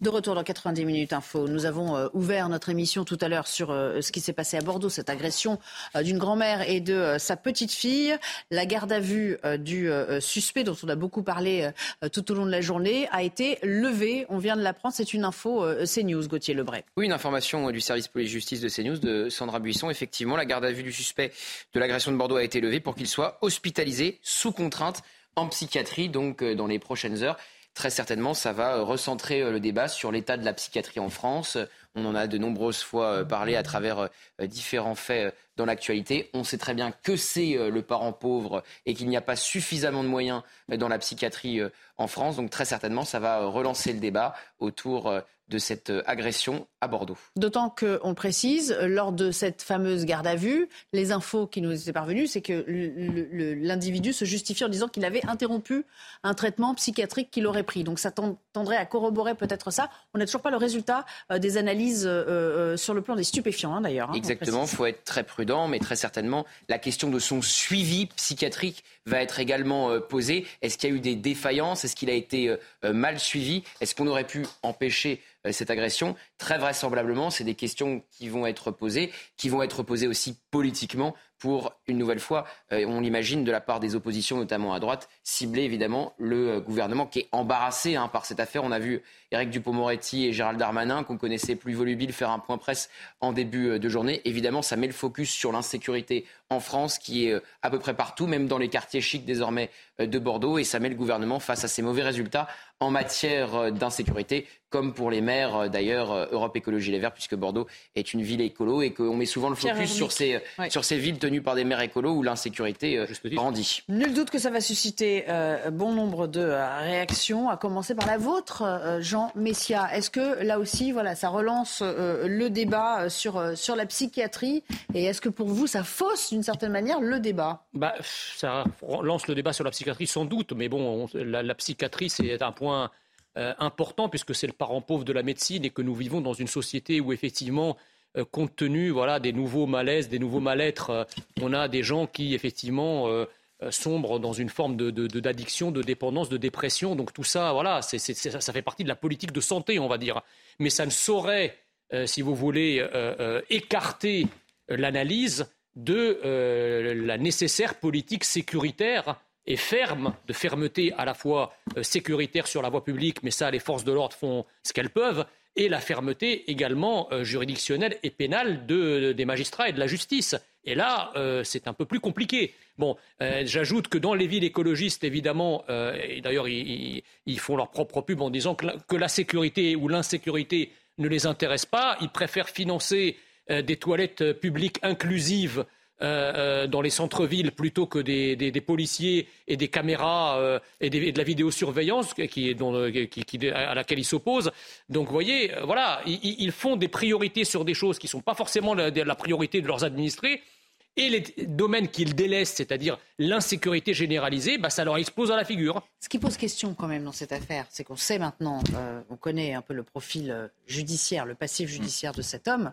De retour dans 90 minutes info, nous avons euh, ouvert notre émission tout à l'heure sur euh, ce qui s'est passé à Bordeaux, cette agression euh, d'une grand-mère et de sa petite fille. La garde à vue du suspect dont on a beaucoup parlé tout au long de la journée a été levée. On vient de l'apprendre, c'est une info CNews, Gauthier Lebray. Oui, une information du service police-justice de CNews de Sandra Buisson. Effectivement, la garde à vue du suspect de l'agression de Bordeaux a été levée pour qu'il soit hospitalisé sous contrainte en psychiatrie, donc dans les prochaines heures très certainement, ça va euh, recentrer euh, le débat sur l'état de la psychiatrie en France. On en a de nombreuses fois euh, parlé à travers différents faits dans l'actualité. On sait très bien que c'est le parent pauvre et qu'il n'y a pas suffisamment de moyens dans la psychiatrie en France. Donc très certainement, ça va relancer le débat autour de cette euh, agression à Bordeaux. D'autant qu'on le précise, lors de cette fameuse garde à vue, les infos qui nous étaient parvenues, c'est que l'individu se justifie en disant qu'il avait interrompu un traitement psychiatrique qu'il aurait pris. Donc ça tendrait à corroborer peut-être ça. On n'a toujours pas le résultat euh, des analyses euh, sur le plan des stupéfiants, hein, d'ailleurs. Hein, Exactement, il faut être très prudent, mais très certainement, la question de son suivi psychiatrique va être également posée. Est-ce qu'il y a eu des défaillances? Est-ce qu'il a été mal suivi? Est-ce qu'on aurait pu empêcher cette agression. Très vraisemblablement, c'est des questions qui vont être posées, qui vont être posées aussi politiquement pour, une nouvelle fois, euh, on l'imagine de la part des oppositions, notamment à droite, cibler évidemment le euh, gouvernement qui est embarrassé hein, par cette affaire. On a vu Éric Dupont-Moretti et Gérald Darmanin, qu'on connaissait plus volubile, faire un point presse en début de journée. Évidemment, ça met le focus sur l'insécurité en France, qui est à peu près partout, même dans les quartiers chics désormais de Bordeaux, et ça met le gouvernement face à ces mauvais résultats en matière d'insécurité comme pour les maires euh, d'ailleurs euh, Europe Écologie Les Verts, puisque Bordeaux est une ville écolo et qu'on met souvent le focus sur ces, sur ces villes tenues par des maires écolos où l'insécurité euh, grandit. Nul doute que ça va susciter bon nombre de réactions, à commencer par la vôtre, Jean Messia. Est-ce que là aussi, voilà, ça relance le débat sur, sur la psychiatrie? Et est-ce que pour vous, ça fausse d'une certaine manière le débat? Bah, Ça relance le débat sur la psychiatrie sans doute, mais bon, la, la psychiatrie, c'est un point euh, important puisque c'est le parent pauvre de la médecine et que nous vivons dans une société où effectivement euh, compte tenu voilà, des nouveaux malaises, des nouveaux mal-être, euh, on a des gens qui effectivement sombrent dans une forme d'addiction, de, de, dépendance, de dépression. Donc tout ça, voilà, ça fait partie de la politique de santé, on va dire. Mais ça ne saurait, si vous voulez, écarter l'analyse de la nécessaire politique sécuritaire et ferme, de fermeté à la fois euh, sécuritaire sur la voie publique, mais ça, les forces de l'ordre font ce qu'elles peuvent, et la fermeté également euh, juridictionnelle et pénale de, des magistrats et de la justice. Et là, euh, c'est un peu plus compliqué. Bon, j'ajoute que dans les villes écologistes, évidemment, et d'ailleurs, ils, font leur propre pub en disant que la, que la sécurité ou l'insécurité ne les intéresse pas. Ils préfèrent financer des toilettes publiques inclusives euh, euh, dans les centres-villes plutôt que des, policiers et des caméras euh, et, de la vidéosurveillance qui, à laquelle ils s'opposent. Donc, vous voyez, voilà, ils, font des priorités sur des choses qui ne sont pas forcément la, priorité de leurs administrés. Et les domaines qu'ils délaissent, c'est-à-dire l'insécurité généralisée, bah, ça leur explose à la figure. Ce qui pose question quand même dans cette affaire, c'est qu'on sait maintenant, on connaît un peu le profil judiciaire, le passif judiciaire de cet homme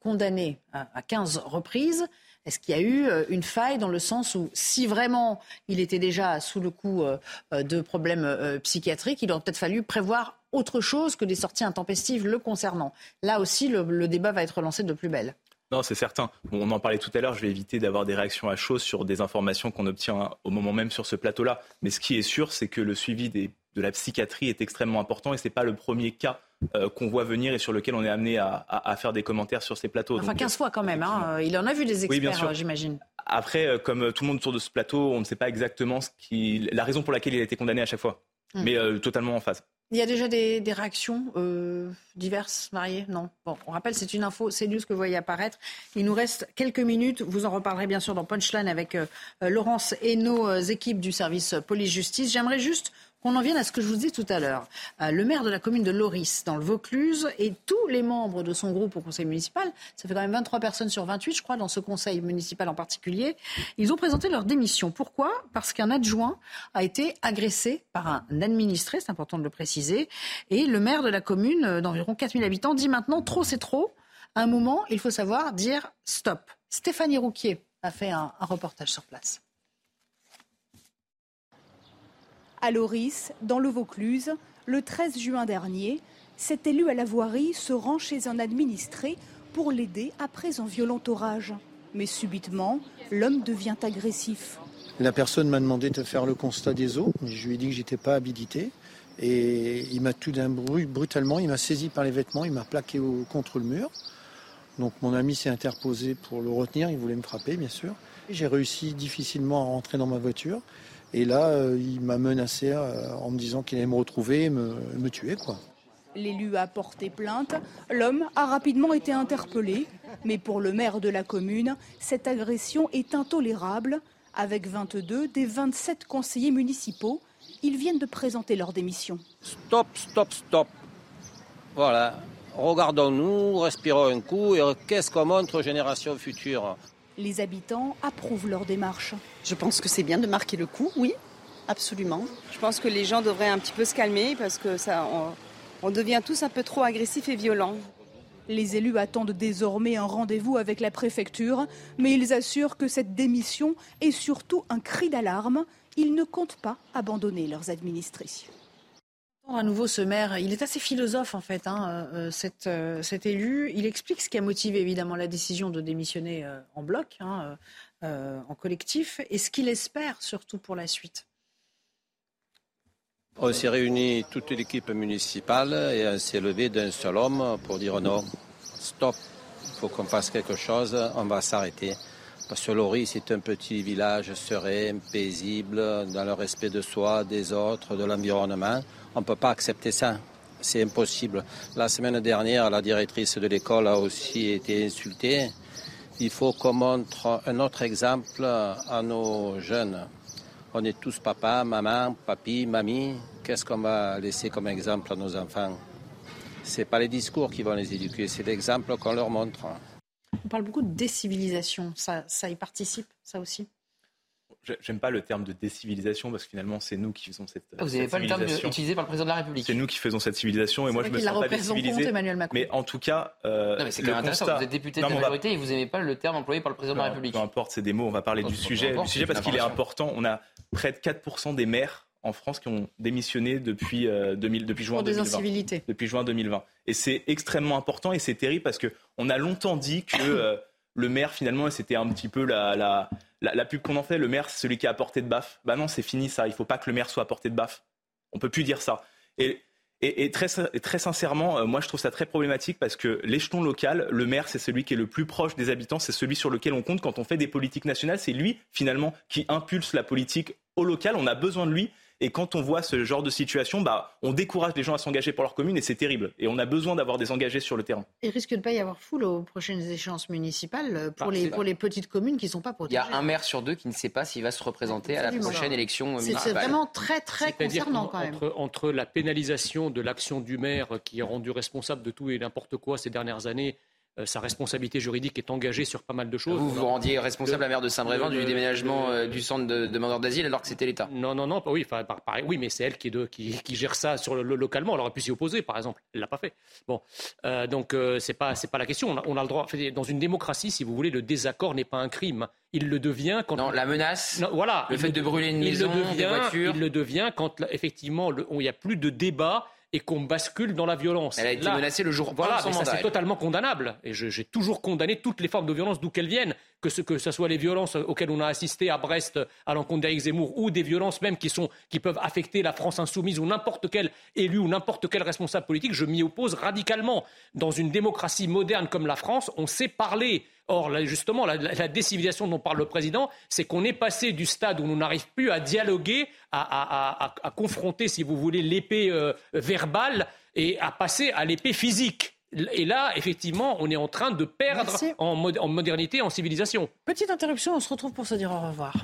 condamné à 15 reprises. Est-ce qu'il y a eu euh, une faille dans le sens où si vraiment il était déjà sous le coup euh, euh, de problèmes psychiatriques, il aurait peut-être fallu prévoir autre chose que des sorties intempestives le concernant Là aussi, le, débat va être lancé de plus belle. Non, c'est certain. on en parlait tout à l'heure, je vais éviter d'avoir des réactions à chaud sur des informations qu'on obtient au moment même sur ce plateau-là. Mais ce qui est sûr, c'est que le suivi de la psychiatrie est extrêmement important et ce n'est pas le premier cas euh, qu'on voit venir et sur lequel on est amené à, faire des commentaires sur ces plateaux. Enfin, 15 fois quand même. Hein. Il en a vu des experts, j'imagine. Après, euh, comme tout le monde autour de ce plateau, on ne sait pas exactement ce qui... la raison pour laquelle il a été condamné à chaque fois. Hmm. Mais euh, totalement en phase. Il y a déjà des, réactions diverses, variées? Non. Bon, on rappelle, c'est une info, c'est news que vous voyez apparaître. Il nous reste quelques minutes. Vous en reparlerez bien sûr dans Punchline avec Laurence et nos équipes du service police-justice. J'aimerais juste qu'on en vienne à ce que je vous disais tout à l'heure. Euh, le maire de la commune de Loris, dans le Vaucluse, et tous les membres de son groupe au conseil municipal, ça fait quand même 23 personnes sur 28, je crois, dans ce conseil municipal en particulier, ils ont présenté leur démission. Pourquoi? Parce qu'un adjoint a été agressé par un administré, c'est important de le préciser, et le maire de la commune euh, d'environ 4000 habitants dit maintenant trop c'est trop. À un moment, il faut savoir dire stop. Stéphanie Rouquier a fait un reportage sur place. À Loris, dans le Vaucluse, le 13 juin dernier, cet élu à la voirie se rend chez un administré pour l'aider après un violent orage. Mais subitement, l'homme devient agressif. La personne m'a demandé de faire le constat des eaux. Je lui ai dit que j'étais pas habilité. Et il m'a tout d'un bruit, brutalement, il m'a saisi par les vêtements, il m'a plaqué contre le mur. Donc mon ami s'est interposé pour le retenir, il voulait me frapper bien sûr. J'ai réussi difficilement à rentrer dans ma voiture. Et là, euh, il m'a menacé euh, en me disant qu'il allait me retrouver et me, me tuer. Quoi. L'élu a porté plainte. L'homme a rapidement été interpellé. Mais pour le maire de la commune, cette agression est intolérable. Avec 22 des 27 conseillers municipaux, ils viennent de présenter leur démission. Stop, stop, stop. Voilà. Regardons-nous, respirons un coup et qu'est-ce qu'on montre aux générations futures? Les habitants approuvent leur démarche. Je pense que c'est bien de marquer le coup, oui, absolument. Je pense que les gens devraient un petit peu se calmer parce que ça, on, devient tous un peu trop agressifs et violents. Les élus attendent désormais un rendez-vous avec la préfecture, mais ils assurent que cette démission est surtout un cri d'alarme. Ils ne comptent pas abandonner leurs administrés à nouveau ce maire, il est assez philosophe en fait, hein, euh, euh, cet, élu. Il explique ce qui a motivé évidemment la décision de démissionner euh, en bloc, hein, en collectif, et ce qu'il espère surtout pour la suite. On s'est réunis toute l'équipe municipale et on s'est levé d'un seul homme pour dire non, stop, il faut qu'on fasse quelque chose, on va s'arrêter. Parce que Lori, c'est un petit village serein, paisible, dans le respect de soi, des autres, de l'environnement. On ne peut pas accepter ça. C'est impossible. La semaine dernière, la directrice de l'école a aussi été insultée. Il faut qu'on montre un autre exemple à nos jeunes. On est tous papa, maman, papi, mamie. Qu'est-ce qu'on va laisser comme exemple à nos enfants? Ce n'est pas les discours qui vont les éduquer, c'est l'exemple qu'on leur montre. On parle beaucoup de décivilisation. Ça, ça y participe, ça aussi? J'aime pas le terme de décivilisation parce que finalement c'est nous qui faisons cette. Ah, vous n'avez pas le terme utilisé par le président de la République. C'est nous qui faisons cette civilisation et moi je me sens pas décivilisé. Mais en tout cas, euh, mais c'est quand même intéressant. Vous êtes député de la majorité et vous n'aimez pas le terme employé par le président de la République. Peu importe, c'est des mots. On va parler du sujet, du sujet parce qu'il est important. On a près de 4% des maires en France qui ont démissionné depuis, 2000, euh, depuis juin Pour 2020. Depuis juin 2020. Et c'est extrêmement important et c'est terrible parce qu'on a longtemps dit que euh, le maire, finalement, c'était un petit peu la, la, la, pub qu'on en fait. Le maire, c'est celui qui est à portée de baffe. Bah non, c'est fini ça. Il ne faut pas que le maire soit à portée de baffe. On peut plus dire ça. Et, et, très, très, sincèrement, euh, moi, je trouve ça très problématique parce que l'échelon local, le maire, c'est celui qui est le plus proche des habitants. C'est celui sur lequel on compte quand on fait des politiques nationales. C'est lui, finalement, qui impulse la politique au local. On a besoin de lui. Et quand on voit ce genre de situation, bah, on décourage les gens à s'engager pour leur commune et c'est terrible. Et on a besoin d'avoir des engagés sur le terrain. Il risque de ne pas y avoir foule aux prochaines échéances municipales pour, les, pour les petites communes qui ne sont pas protégées. Il y a un maire sur deux qui ne sait pas s'il va se représenter à la prochaine élection municipale. C'est vraiment très très concernant quand même. Entre, entre la pénalisation de l'action du maire qui est rendu responsable de tout et n'importe quoi ces dernières années sa responsabilité juridique est engagée sur pas mal de choses. Vous vous rendiez responsable, la maire de Saint-Brévin, du déménagement euh, du centre de demandeurs d'asile alors que c'était l'État Non, non, non, oui, enfin, pareil, oui, mais c'est elle qui, qui, gère ça sur le, localement. Elle aurait pu s'y opposer, par exemple. Elle l'a pas fait. Bon, euh, donc c'est pas, c'est pas la question. On a, le droit. Dans une démocratie, si vous voulez, le désaccord n'est pas un crime. Il le devient quand. Non, la menace. voilà. Le fait de brûler une maison, devient, des voitures. Il le devient quand effectivement il n'y a plus de débat et qu'on bascule dans la violence. Elle a été menacée le jour voilà, mais ça c'est totalement condamnable. Et j'ai toujours condamné toutes les formes de violence d'où qu'elles viennent, que ce que soit les violences auxquelles on a assisté à Brest à l'encontre d'Éric Zemmour ou des violences même qui sont qui peuvent affecter la France insoumise ou n'importe quel élu ou n'importe quel responsable politique. Je m'y oppose radicalement. Dans une démocratie moderne comme la France, on sait parler. Or, justement, la, décivilisation dont parle le président, c'est qu'on est passé du stade où on n'arrive plus à dialoguer, à, confronter, si vous voulez, l'épée euh, verbale et à passer à l'épée physique. Et là, effectivement, on est en train de perdre en, en modernité, en civilisation. Petite interruption, on se retrouve pour se dire au revoir.